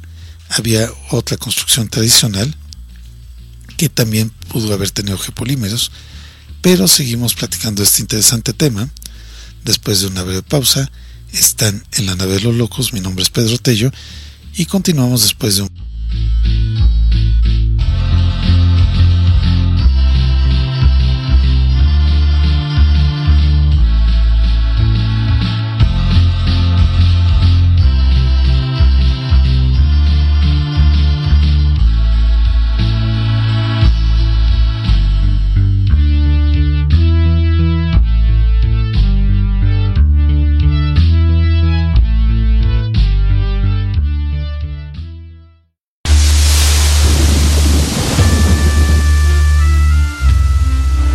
había otra construcción tradicional que también pudo haber tenido geopolímeros, pero seguimos platicando este interesante tema. Después de una breve pausa, están en la nave de los locos, mi nombre es Pedro Tello, y continuamos después de un...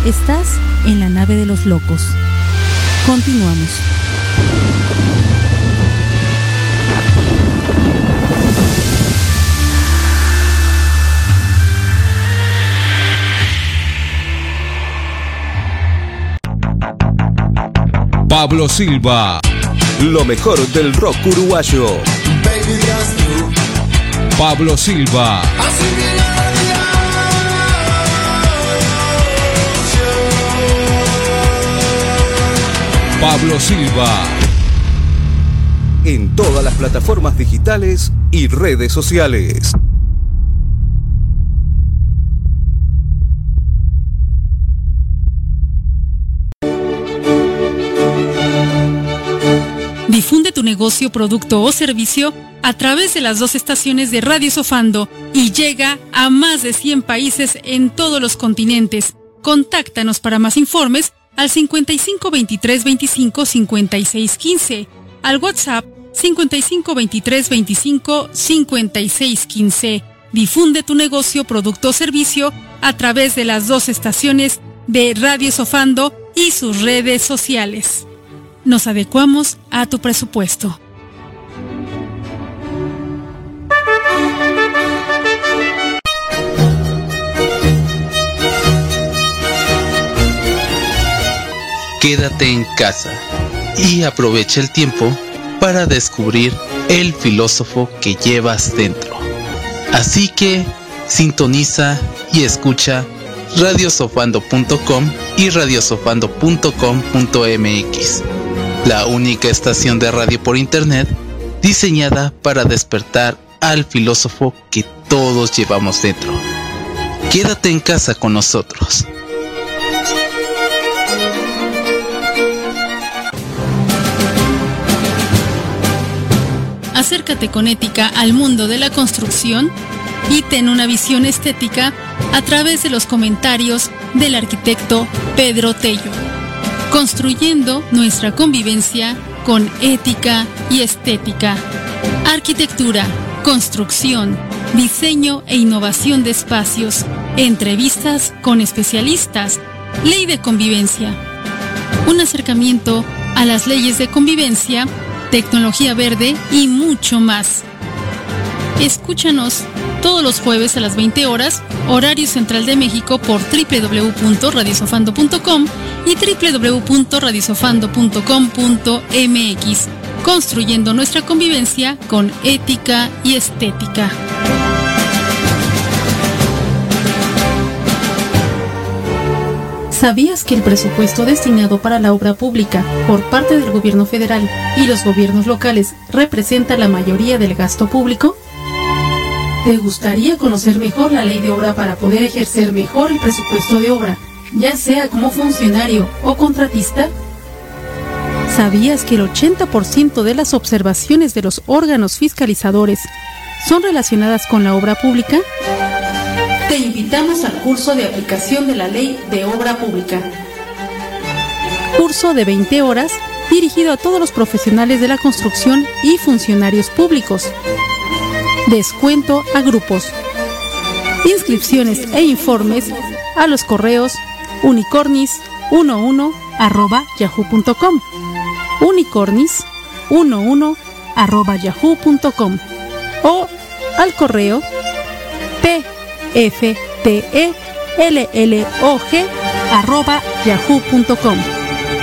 Estás en la nave de los locos. Continuamos. Pablo Silva, lo mejor del rock uruguayo. Pablo Silva. Pablo Silva. En todas las plataformas digitales y redes sociales. Difunde tu negocio, producto o servicio a través de las dos estaciones de Radio Sofando y llega a más de 100 países en todos los continentes. Contáctanos para más informes al 55 23 25 56 15, al WhatsApp 55 23 25 56 15. Difunde tu negocio, producto o servicio a través de las dos estaciones de Radio Sofando y sus redes sociales. Nos adecuamos a tu presupuesto. Quédate en casa y aprovecha el tiempo para descubrir el filósofo que llevas dentro. Así que sintoniza y escucha radiosofando.com y radiosofando.com.mx, la única estación de radio por internet diseñada para despertar al filósofo que todos llevamos dentro. Quédate en casa con nosotros. Acércate con ética al mundo de la construcción y ten una visión estética a través de los comentarios del arquitecto Pedro Tello, construyendo nuestra convivencia con ética y estética. Arquitectura, construcción, diseño e innovación de espacios, entrevistas con especialistas, ley de convivencia. Un acercamiento a las leyes de convivencia tecnología verde y mucho más. Escúchanos todos los jueves a las 20 horas, horario central de México por www.radiosofando.com y www.radiosofando.com.mx, construyendo nuestra convivencia con ética y estética. ¿Sabías que el presupuesto destinado para la obra pública por parte del gobierno federal y los gobiernos locales representa la mayoría del gasto público? ¿Te gustaría conocer mejor la ley de obra para poder ejercer mejor el presupuesto de obra, ya sea como funcionario o contratista? ¿Sabías que el 80% de las observaciones de los órganos fiscalizadores son relacionadas con la obra pública? Te invitamos al curso de aplicación de la ley de obra pública. Curso de 20 horas dirigido a todos los profesionales de la construcción y funcionarios públicos. Descuento a grupos. Inscripciones e informes a los correos unicornis11 yahoo.com unicornis11 yahoo.com o al correo t e l l o g arroba yahoo.com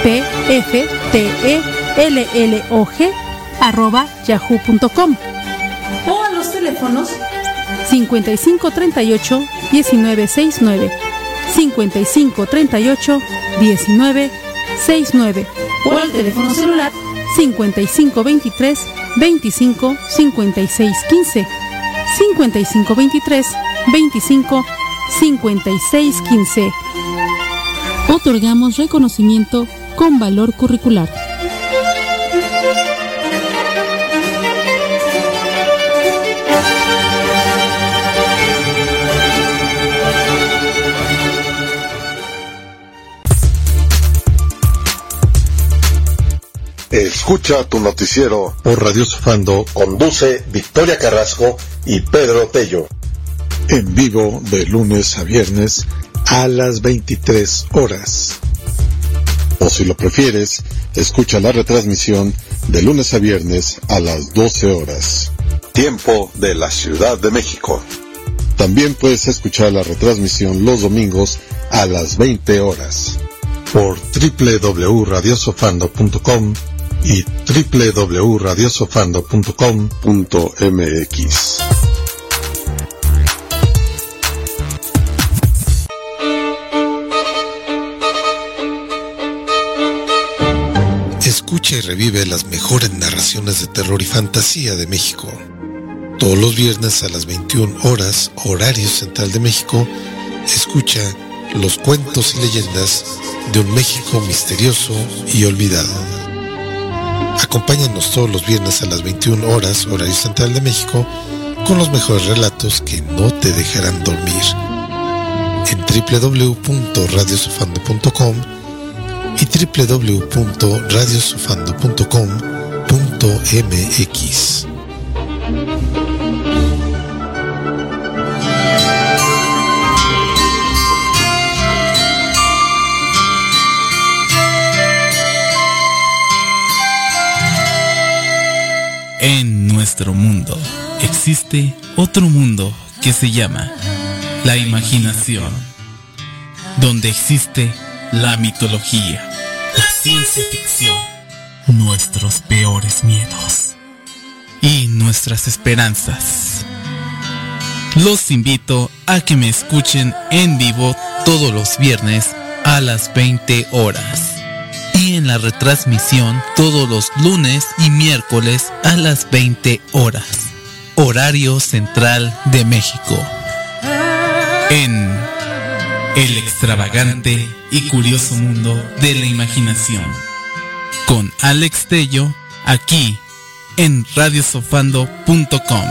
p f t e l l o g arroba yahoo.com o a los teléfonos 5538 1969 5538 1969 o al teléfono celular 5523 25 56 15 5523 25 56 15. Otorgamos reconocimiento con valor curricular. Escucha tu noticiero por Radio Sofando. Conduce Victoria Carrasco y Pedro Tello en vivo de lunes a viernes a las 23 horas. O si lo prefieres, escucha la retransmisión de lunes a viernes a las 12 horas. Tiempo de la Ciudad de México. También puedes escuchar la retransmisión los domingos a las 20 horas. por www.radiosofando.com y www.radiosofando.com.mx. Escucha y revive las mejores narraciones de terror y fantasía de México. Todos los viernes a las 21 horas, horario central de México, escucha los cuentos y leyendas de un México misterioso y olvidado. Acompáñanos todos los viernes a las 21 horas, horario central de México, con los mejores relatos que no te dejarán dormir. En www.radiosofando.com y www.radiosofando.com.mx. En nuestro mundo existe otro mundo que se llama la imaginación, donde existe la mitología, la ciencia ficción, nuestros peores miedos y nuestras esperanzas. Los invito a que me escuchen en vivo todos los viernes a las 20 horas y en la retransmisión todos los lunes y miércoles a las 20 horas, horario central de México. En el extravagante y curioso mundo de la imaginación. Con Alex Tello, aquí en radiosofando.com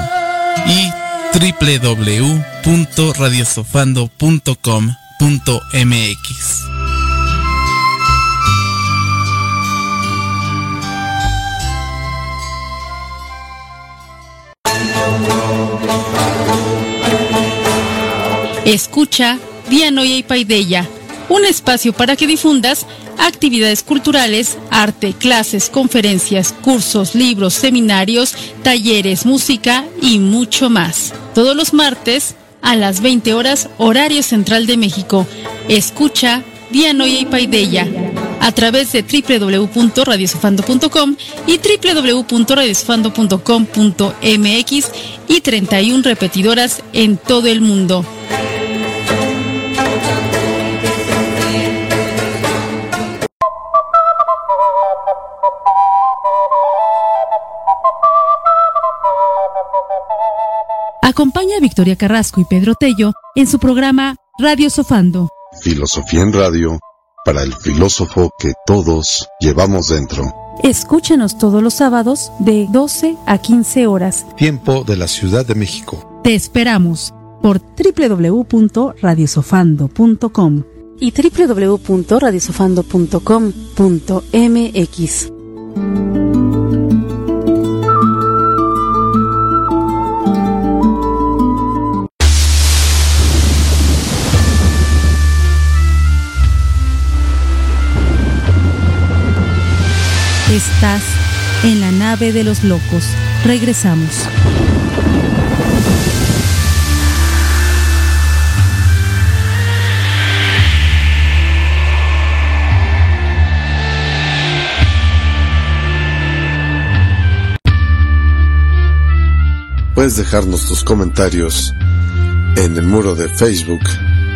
y www.radiosofando.com.mx. Escucha Día Noya y Paideya, un espacio para que difundas actividades culturales, arte, clases, conferencias, cursos, libros, seminarios, talleres, música y mucho más. Todos los martes a las 20 horas, horario central de México. Escucha Día Noya y Paideya a través de www.radiosofando.com y www.radiosofando.com.mx y 31 repetidoras en todo el mundo. Acompaña a Victoria Carrasco y Pedro Tello en su programa Radio Sofando. Filosofía en radio para el filósofo que todos llevamos dentro. Escúchanos todos los sábados de 12 a 15 horas. Tiempo de la Ciudad de México. Te esperamos por www.radiosofando.com y www.radiosofando.com.mx. Estás en la nave de los locos. Regresamos. Puedes dejarnos tus comentarios en el muro de Facebook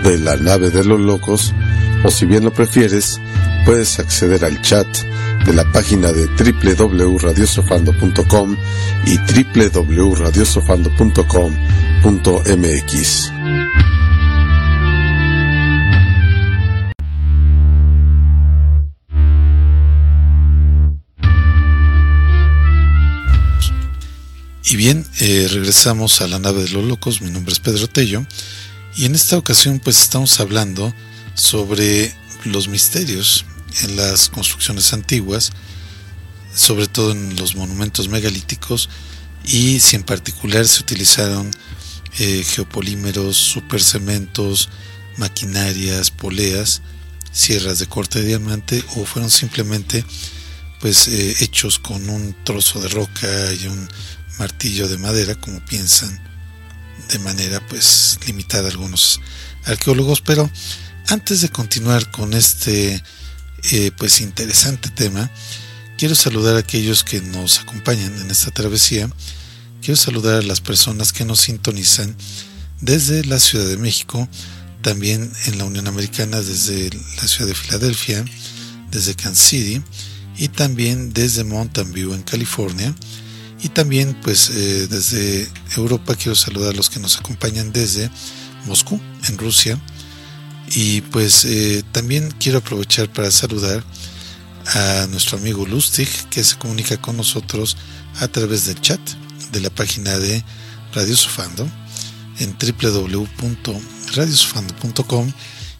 de la nave de los locos o si bien lo prefieres, puedes acceder al chat de la página de www.radiosofando.com y www.radiosofando.com.mx. Y bien, eh, regresamos a la nave de los locos. Mi nombre es Pedro Tello. Y en esta ocasión, pues estamos hablando sobre los misterios en las construcciones antiguas, sobre todo en los monumentos megalíticos, y si en particular se utilizaron eh, geopolímeros, supercementos, maquinarias, poleas, sierras de corte de diamante, o fueron simplemente pues eh, hechos con un trozo de roca y un martillo de madera, como piensan de manera pues limitada algunos arqueólogos, pero antes de continuar con este eh, pues interesante tema. Quiero saludar a aquellos que nos acompañan en esta travesía. Quiero saludar a las personas que nos sintonizan desde la Ciudad de México, también en la Unión Americana desde la ciudad de Filadelfia, desde Kansas City y también desde Mountain View en California y también pues eh, desde Europa quiero saludar a los que nos acompañan desde Moscú en Rusia y pues eh, también quiero aprovechar para saludar a nuestro amigo Lustig que se comunica con nosotros a través del chat de la página de Radio Sofando en www.radiosofando.com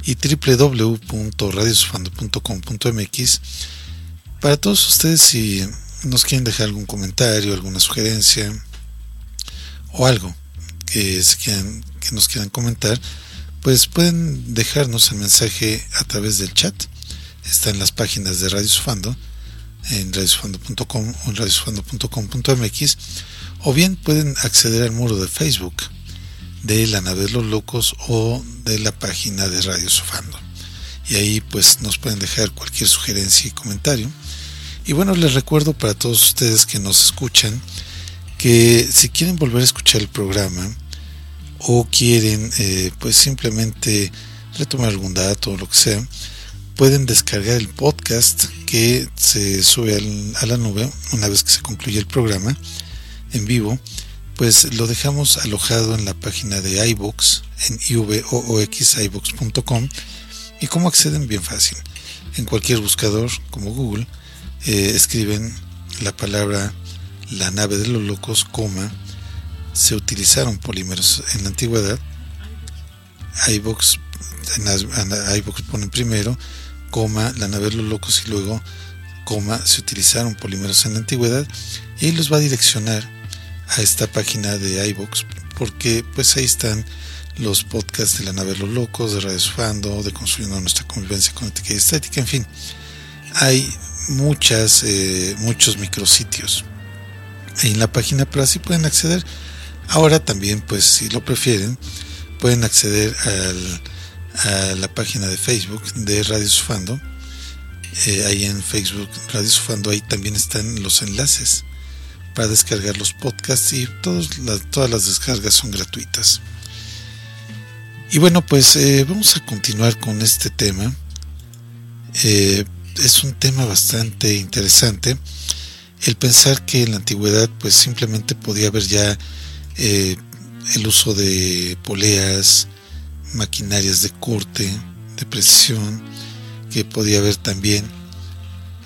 y www.radiosofando.com.mx para todos ustedes si nos quieren dejar algún comentario, alguna sugerencia o algo que, que nos quieran comentar, pues pueden dejarnos el mensaje a través del chat. Está en las páginas de Radio Sufando, en radiosufando.com o en radiosufando.com.mx, o bien pueden acceder al muro de Facebook de La Nave de los Locos o de la página de Radio Sufando. Y ahí pues nos pueden dejar cualquier sugerencia y comentario. Y bueno, les recuerdo para todos ustedes que nos escuchan que si quieren volver a escuchar el programa o quieren eh, pues simplemente retomar algún dato o lo que sea, pueden descargar el podcast que se sube a la nube una vez que se concluye el programa en vivo, pues lo dejamos alojado en la página de iBox en ivoox.ibox.com y cómo acceden bien fácil. En cualquier buscador como Google eh, escriben la palabra la nave de los locos, coma, se utilizaron polímeros en la antigüedad, iVox, en iVox ponen primero, coma, la nave los locos y luego, coma, se utilizaron polímeros en la antigüedad y los va a direccionar a esta página de iVox porque pues ahí están los podcasts de la nave los locos, de Radio Fando, de Construyendo nuestra convivencia con ética y estética, en fin, hay muchas, eh, muchos micrositios en la página, pero así pueden acceder. Ahora también, pues si lo prefieren, pueden acceder a la página de Facebook de Radio Sufando. Eh, ahí en Facebook Radio Sufando, ahí también están los enlaces para descargar los podcasts y todas las descargas son gratuitas. Y bueno, pues eh, vamos a continuar con este tema. Eh, es un tema bastante interesante el pensar que en la antigüedad pues simplemente podía haber ya eh, el uso de poleas, maquinarias de corte, de precisión, que podía haber también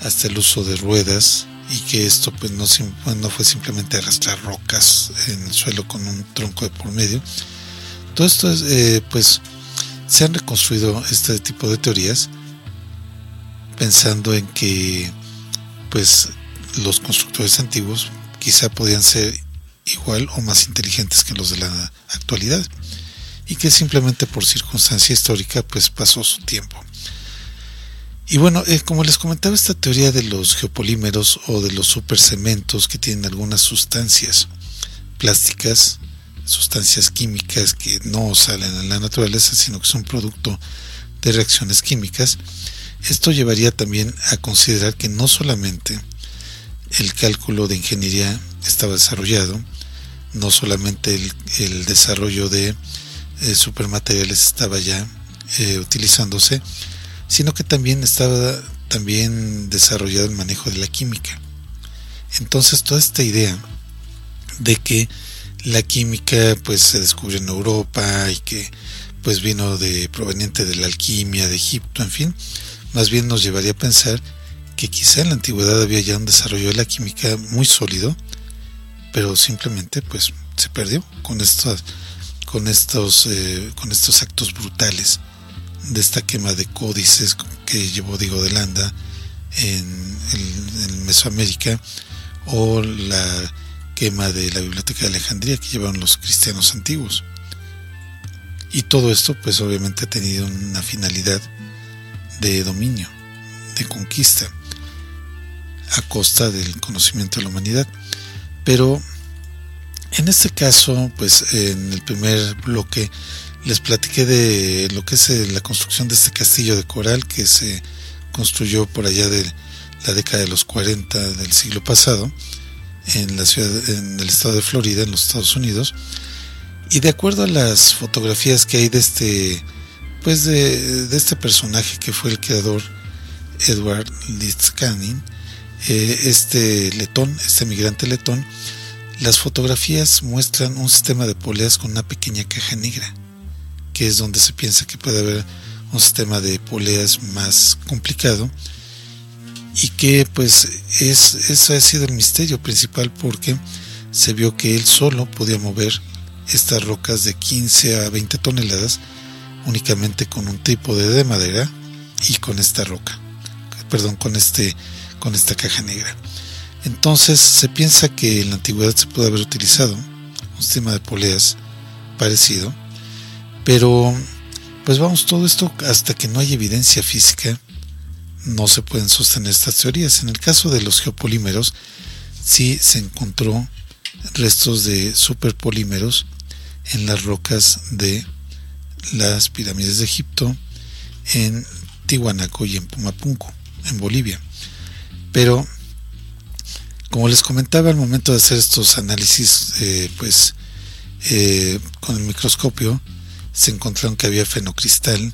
hasta el uso de ruedas y que esto pues no, fue simplemente arrastrar rocas en el suelo con un tronco de por medio. Todo esto es, eh, pues se han reconstruido este tipo de teorías pensando en que pues los constructores antiguos quizá podían ser igual o más inteligentes que los de la actualidad y que simplemente por circunstancia histórica pues pasó su tiempo. Y bueno, eh, como les comentaba, esta teoría de los geopolímeros o de los supercementos que tienen algunas sustancias plásticas, sustancias químicas que no salen en la naturaleza, sino que son producto de reacciones químicas, esto llevaría también a considerar que no solamente el cálculo de ingeniería estaba desarrollado, no solamente el, desarrollo de eh, supermateriales estaba ya eh, utilizándose, sino que también estaba también desarrollado el manejo de la química. Entonces toda esta idea de que la química pues se descubrió en Europa y que pues vino de proveniente de la alquimia de Egipto, en fin, más bien nos llevaría a pensar que quizá en la antigüedad había ya un desarrollo de la química muy sólido, pero simplemente pues se perdió con estos, con estos, eh, con estos actos brutales de esta quema de códices que llevó Diego de Landa en, en Mesoamérica o la quema de la biblioteca de Alejandría que llevaron los cristianos antiguos. Y todo esto pues obviamente ha tenido una finalidad de dominio, de conquista, a costa del conocimiento de la humanidad. Pero en este caso, pues en el primer bloque les platiqué de lo que es eh, la construcción de este castillo de coral que se construyó por allá de la década de los 40 del siglo pasado en la ciudad, en el estado de Florida, en los Estados Unidos. Y de acuerdo a las fotografías que hay de este, pues de, de este personaje que fue el creador Edward Litzkanin, eh, este letón, este migrante letón, las fotografías muestran un sistema de poleas con una pequeña caja negra, que es donde se piensa que puede haber un sistema de poleas más complicado y que pues es, ese ha sido el misterio principal porque se vio que él solo podía mover estas rocas de 15 a 20 toneladas únicamente con un tipo de madera y con esta roca, perdón, con este con esta caja negra. Entonces se piensa que en la antigüedad se puede haber utilizado un sistema de poleas parecido, pero pues vamos, todo esto hasta que no hay evidencia física no se pueden sostener estas teorías. En el caso de los geopolímeros, sí se encontró restos de superpolímeros en las rocas de las pirámides de Egipto, en Tihuanaco y en Pumapunco, en Bolivia. Pero, como les comentaba al momento de hacer estos análisis, eh, pues eh, con el microscopio se encontraron que había fenocristal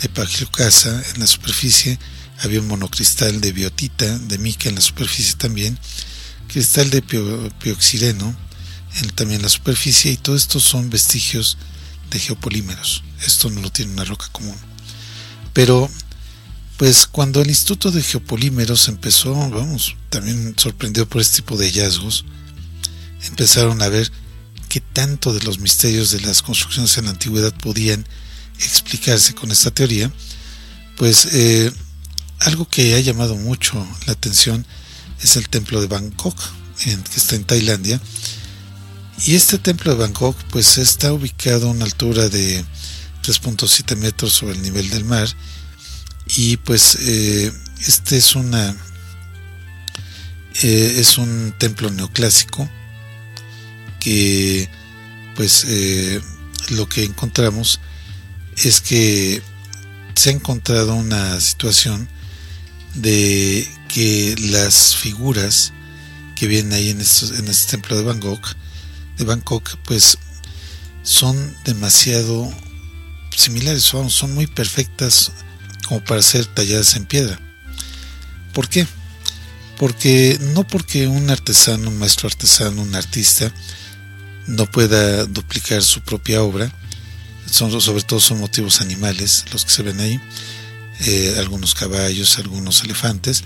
de pagliocasa en la superficie, había un monocristal de biotita, de mica en la superficie también, cristal de pioxireno en, también en la superficie, y todo esto son vestigios de geopolímeros. Esto no lo tiene una roca común. Pero pues cuando el Instituto de Geopolímeros empezó, vamos, también sorprendido por este tipo de hallazgos, empezaron a ver qué tanto de los misterios de las construcciones en la antigüedad podían explicarse con esta teoría, pues eh, algo que ha llamado mucho la atención es el templo de Bangkok, que está en Tailandia, y este templo de Bangkok pues está ubicado a una altura de 3.7 metros sobre el nivel del mar, y pues eh, este es una eh, es un templo neoclásico que pues eh, lo que encontramos es que se ha encontrado una situación de que las figuras que vienen ahí en, en este templo de Bangkok de Bangkok pues son demasiado similares son, son muy perfectas como para ser talladas en piedra. ¿Por qué? Porque no porque un artesano, un maestro artesano, un artista no pueda duplicar su propia obra, son, sobre todo son motivos animales los que se ven ahí, eh, algunos caballos, algunos elefantes,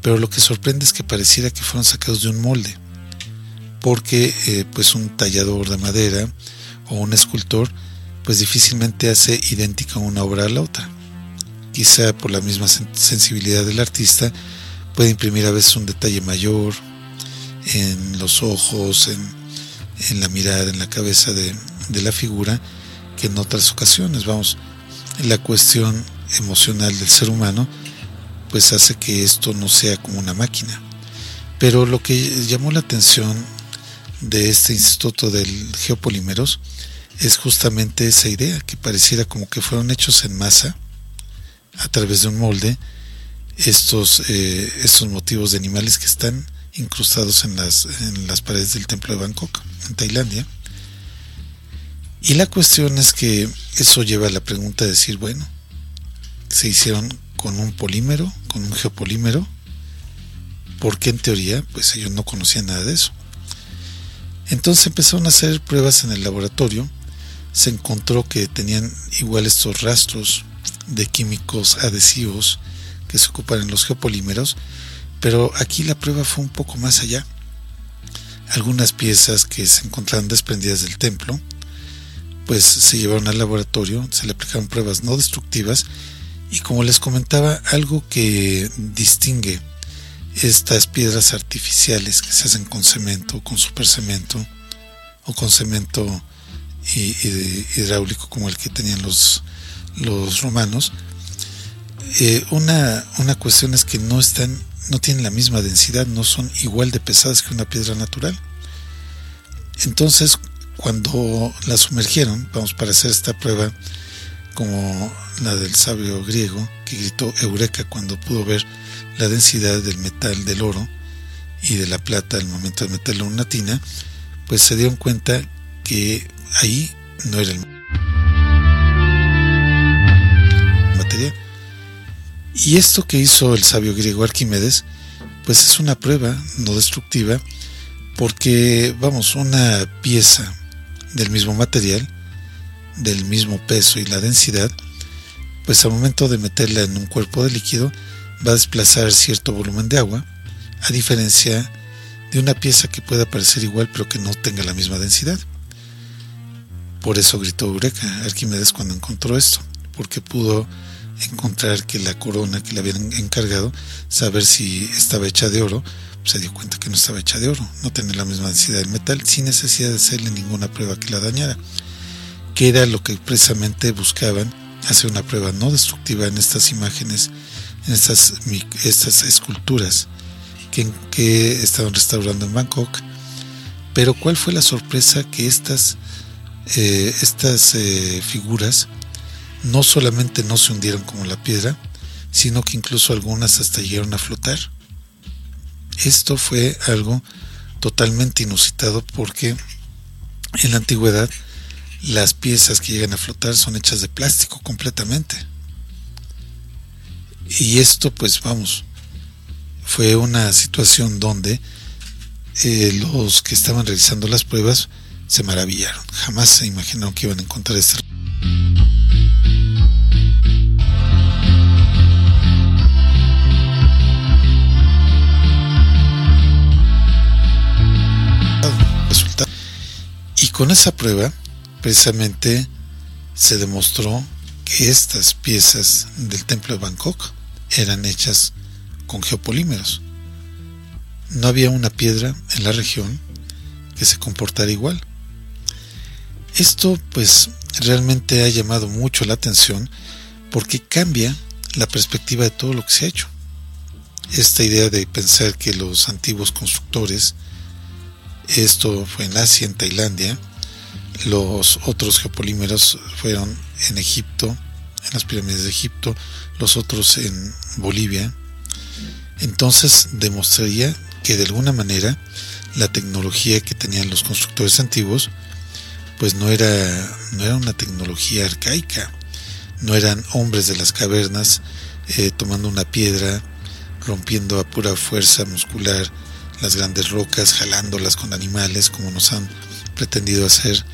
pero lo que sorprende es que pareciera que fueron sacados de un molde, porque eh, pues un tallador de madera o un escultor pues difícilmente hace idéntica una obra a la otra quizá por la misma sensibilidad del artista, puede imprimir a veces un detalle mayor en los ojos, en, la mirada, en la cabeza de, de, la figura, que en otras ocasiones. Vamos, la cuestión emocional del ser humano, pues hace que esto no sea como una máquina. Pero lo que llamó la atención de este Instituto del Geopolímeros es justamente esa idea, que pareciera como que fueron hechos en masa, a través de un molde estos, eh, estos motivos de animales que están incrustados en las, en las paredes del templo de Bangkok, en Tailandia. Y la cuestión es que eso lleva a la pregunta de decir, bueno, se hicieron con un polímero, con un geopolímero, porque en teoría, pues ellos no conocían nada de eso. Entonces empezaron a hacer pruebas en el laboratorio, se encontró que tenían igual estos rastros de químicos adhesivos que se ocupan en los geopolímeros, pero aquí la prueba fue un poco más allá. Algunas piezas que se encontraron desprendidas del templo, pues se llevaron al laboratorio, se le aplicaron pruebas no destructivas y como les comentaba, algo que distingue estas piedras artificiales que se hacen con cemento, con supercemento o con cemento hidráulico como el que tenían los los romanos, eh, una, una cuestión es que no están, no tienen la misma densidad, no son igual de pesadas que una piedra natural. Entonces, cuando la sumergieron, vamos para hacer esta prueba como la del sabio griego que gritó Eureka cuando pudo ver la densidad del metal del oro y de la plata al momento de meterlo en una tina, pues se dieron cuenta que ahí no era el Y esto que hizo el sabio griego Arquímedes, pues es una prueba no destructiva, porque, vamos, una pieza del mismo material, del mismo peso y la densidad, pues al momento de meterla en un cuerpo de líquido, va a desplazar cierto volumen de agua, a diferencia de una pieza que pueda parecer igual pero que no tenga la misma densidad. Por eso gritó Eureka Arquímedes cuando encontró esto, porque pudo encontrar que la corona que le habían encargado, saber si estaba hecha de oro, se dio cuenta que no estaba hecha de oro, no tenía la misma densidad del metal, sin necesidad de hacerle ninguna prueba que la dañara, que era lo que precisamente buscaban, hacer una prueba no destructiva en estas imágenes, en estas, estas esculturas que, que estaban restaurando en Bangkok. Pero ¿cuál fue la sorpresa que estas eh, estas eh, figuras no solamente no se hundieron como la piedra, sino que incluso algunas hasta llegaron a flotar. Esto fue algo totalmente inusitado porque en la antigüedad las piezas que llegan a flotar son hechas de plástico completamente. Y esto pues vamos, fue una situación donde eh, los que estaban realizando las pruebas se maravillaron. Jamás se imaginaron que iban a encontrar este. Con esa prueba, precisamente, se demostró que estas piezas del templo de Bangkok eran hechas con geopolímeros. No había una piedra en la región que se comportara igual. Esto pues realmente ha llamado mucho la atención porque cambia la perspectiva de todo lo que se ha hecho. Esta idea de pensar que los antiguos constructores, esto fue en Asia, en Tailandia, los otros geopolímeros fueron en Egipto, en las pirámides de Egipto, los otros en Bolivia. Entonces demostraría que de alguna manera la tecnología que tenían los constructores antiguos pues no era, no era una tecnología arcaica, no eran hombres de las cavernas eh, tomando una piedra, rompiendo a pura fuerza muscular las grandes rocas, jalándolas con animales, como nos han pretendido hacer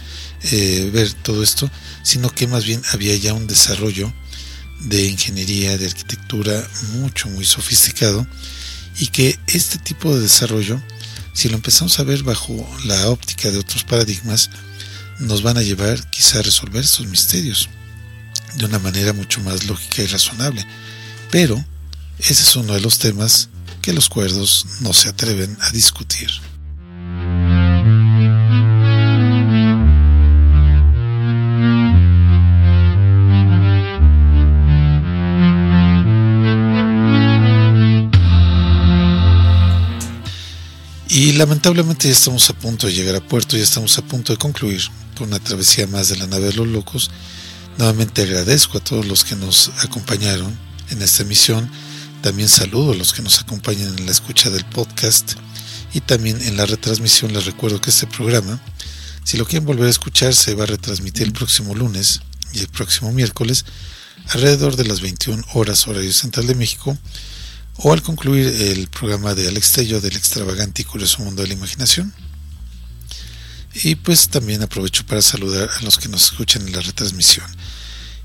eh, ver todo esto, sino que más bien había ya un desarrollo de ingeniería, de arquitectura mucho, muy sofisticado, y que este tipo de desarrollo, si lo empezamos a ver bajo la óptica de otros paradigmas, nos van a llevar quizá a resolver estos misterios de una manera mucho más lógica y razonable. Pero ese es uno de los temas que los cuerdos no se atreven a discutir. Y lamentablemente ya estamos a punto de llegar a puerto, ya estamos a punto de concluir con una travesía más de la nave de los locos. Nuevamente agradezco a todos los que nos acompañaron en esta emisión. También saludo a los que nos acompañan en la escucha del podcast y también en la retransmisión. Les recuerdo que este programa, si lo quieren volver a escuchar, se va a retransmitir el próximo lunes y el próximo miércoles alrededor de las 21 horas horario central de México o al concluir el programa de Alex Tello del extravagante y curioso mundo de la imaginación. Y pues también aprovecho para saludar a los que nos escuchan en la retransmisión.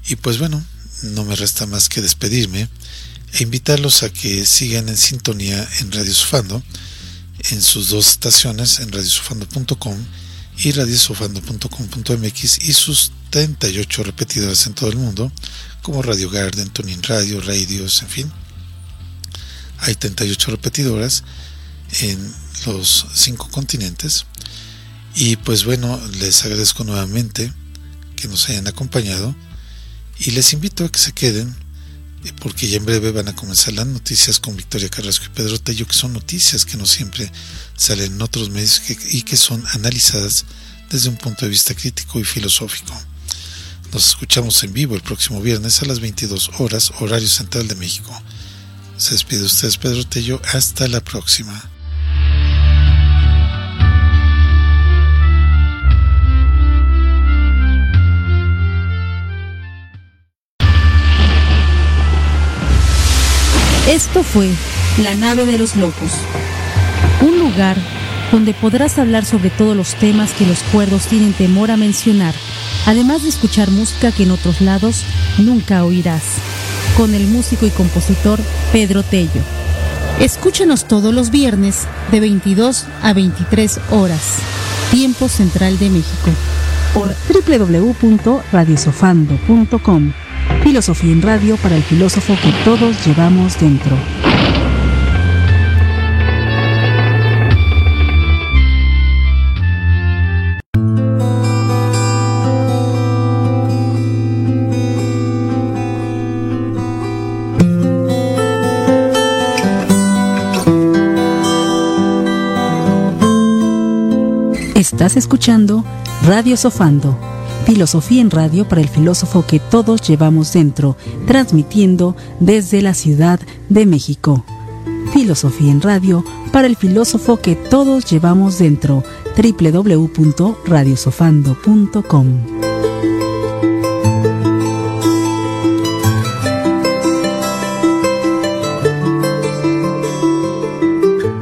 Y pues bueno, no me resta más que despedirme e invitarlos a que sigan en sintonía en Radio Sufando, en sus dos estaciones, en radiosufando.com y radiosufando.com.mx y sus 38 repetidores en todo el mundo, como Radio Garden, Tuning Radio, Radios, en fin. Hay 38 repetidoras en los cinco continentes y pues bueno, les agradezco nuevamente que nos hayan acompañado y les invito a que se queden porque ya en breve van a comenzar las noticias con Victoria Carrasco y Pedro Tello, que son noticias que no siempre salen en otros medios y que son analizadas desde un punto de vista crítico y filosófico. Nos escuchamos en vivo el próximo viernes a las 22 horas, horario central de México. Se despide ustedes, Pedro Tello. Hasta la próxima. Esto fue La nave de los locos. Un lugar donde podrás hablar sobre todos los temas que los cuerdos tienen temor a mencionar, además de escuchar música que en otros lados nunca oirás, con el músico y compositor Pedro Tello. Escúchanos todos los viernes de 22 a 23 horas, tiempo central de México, por www.radiosofando.com. Filosofía en radio para el filósofo que todos llevamos dentro. Estás escuchando Radio Sofando Filosofía en Radio para el filósofo que todos llevamos dentro, transmitiendo desde la Ciudad de México. Filosofía en Radio para el filósofo que todos llevamos dentro, www.radiosofando.com.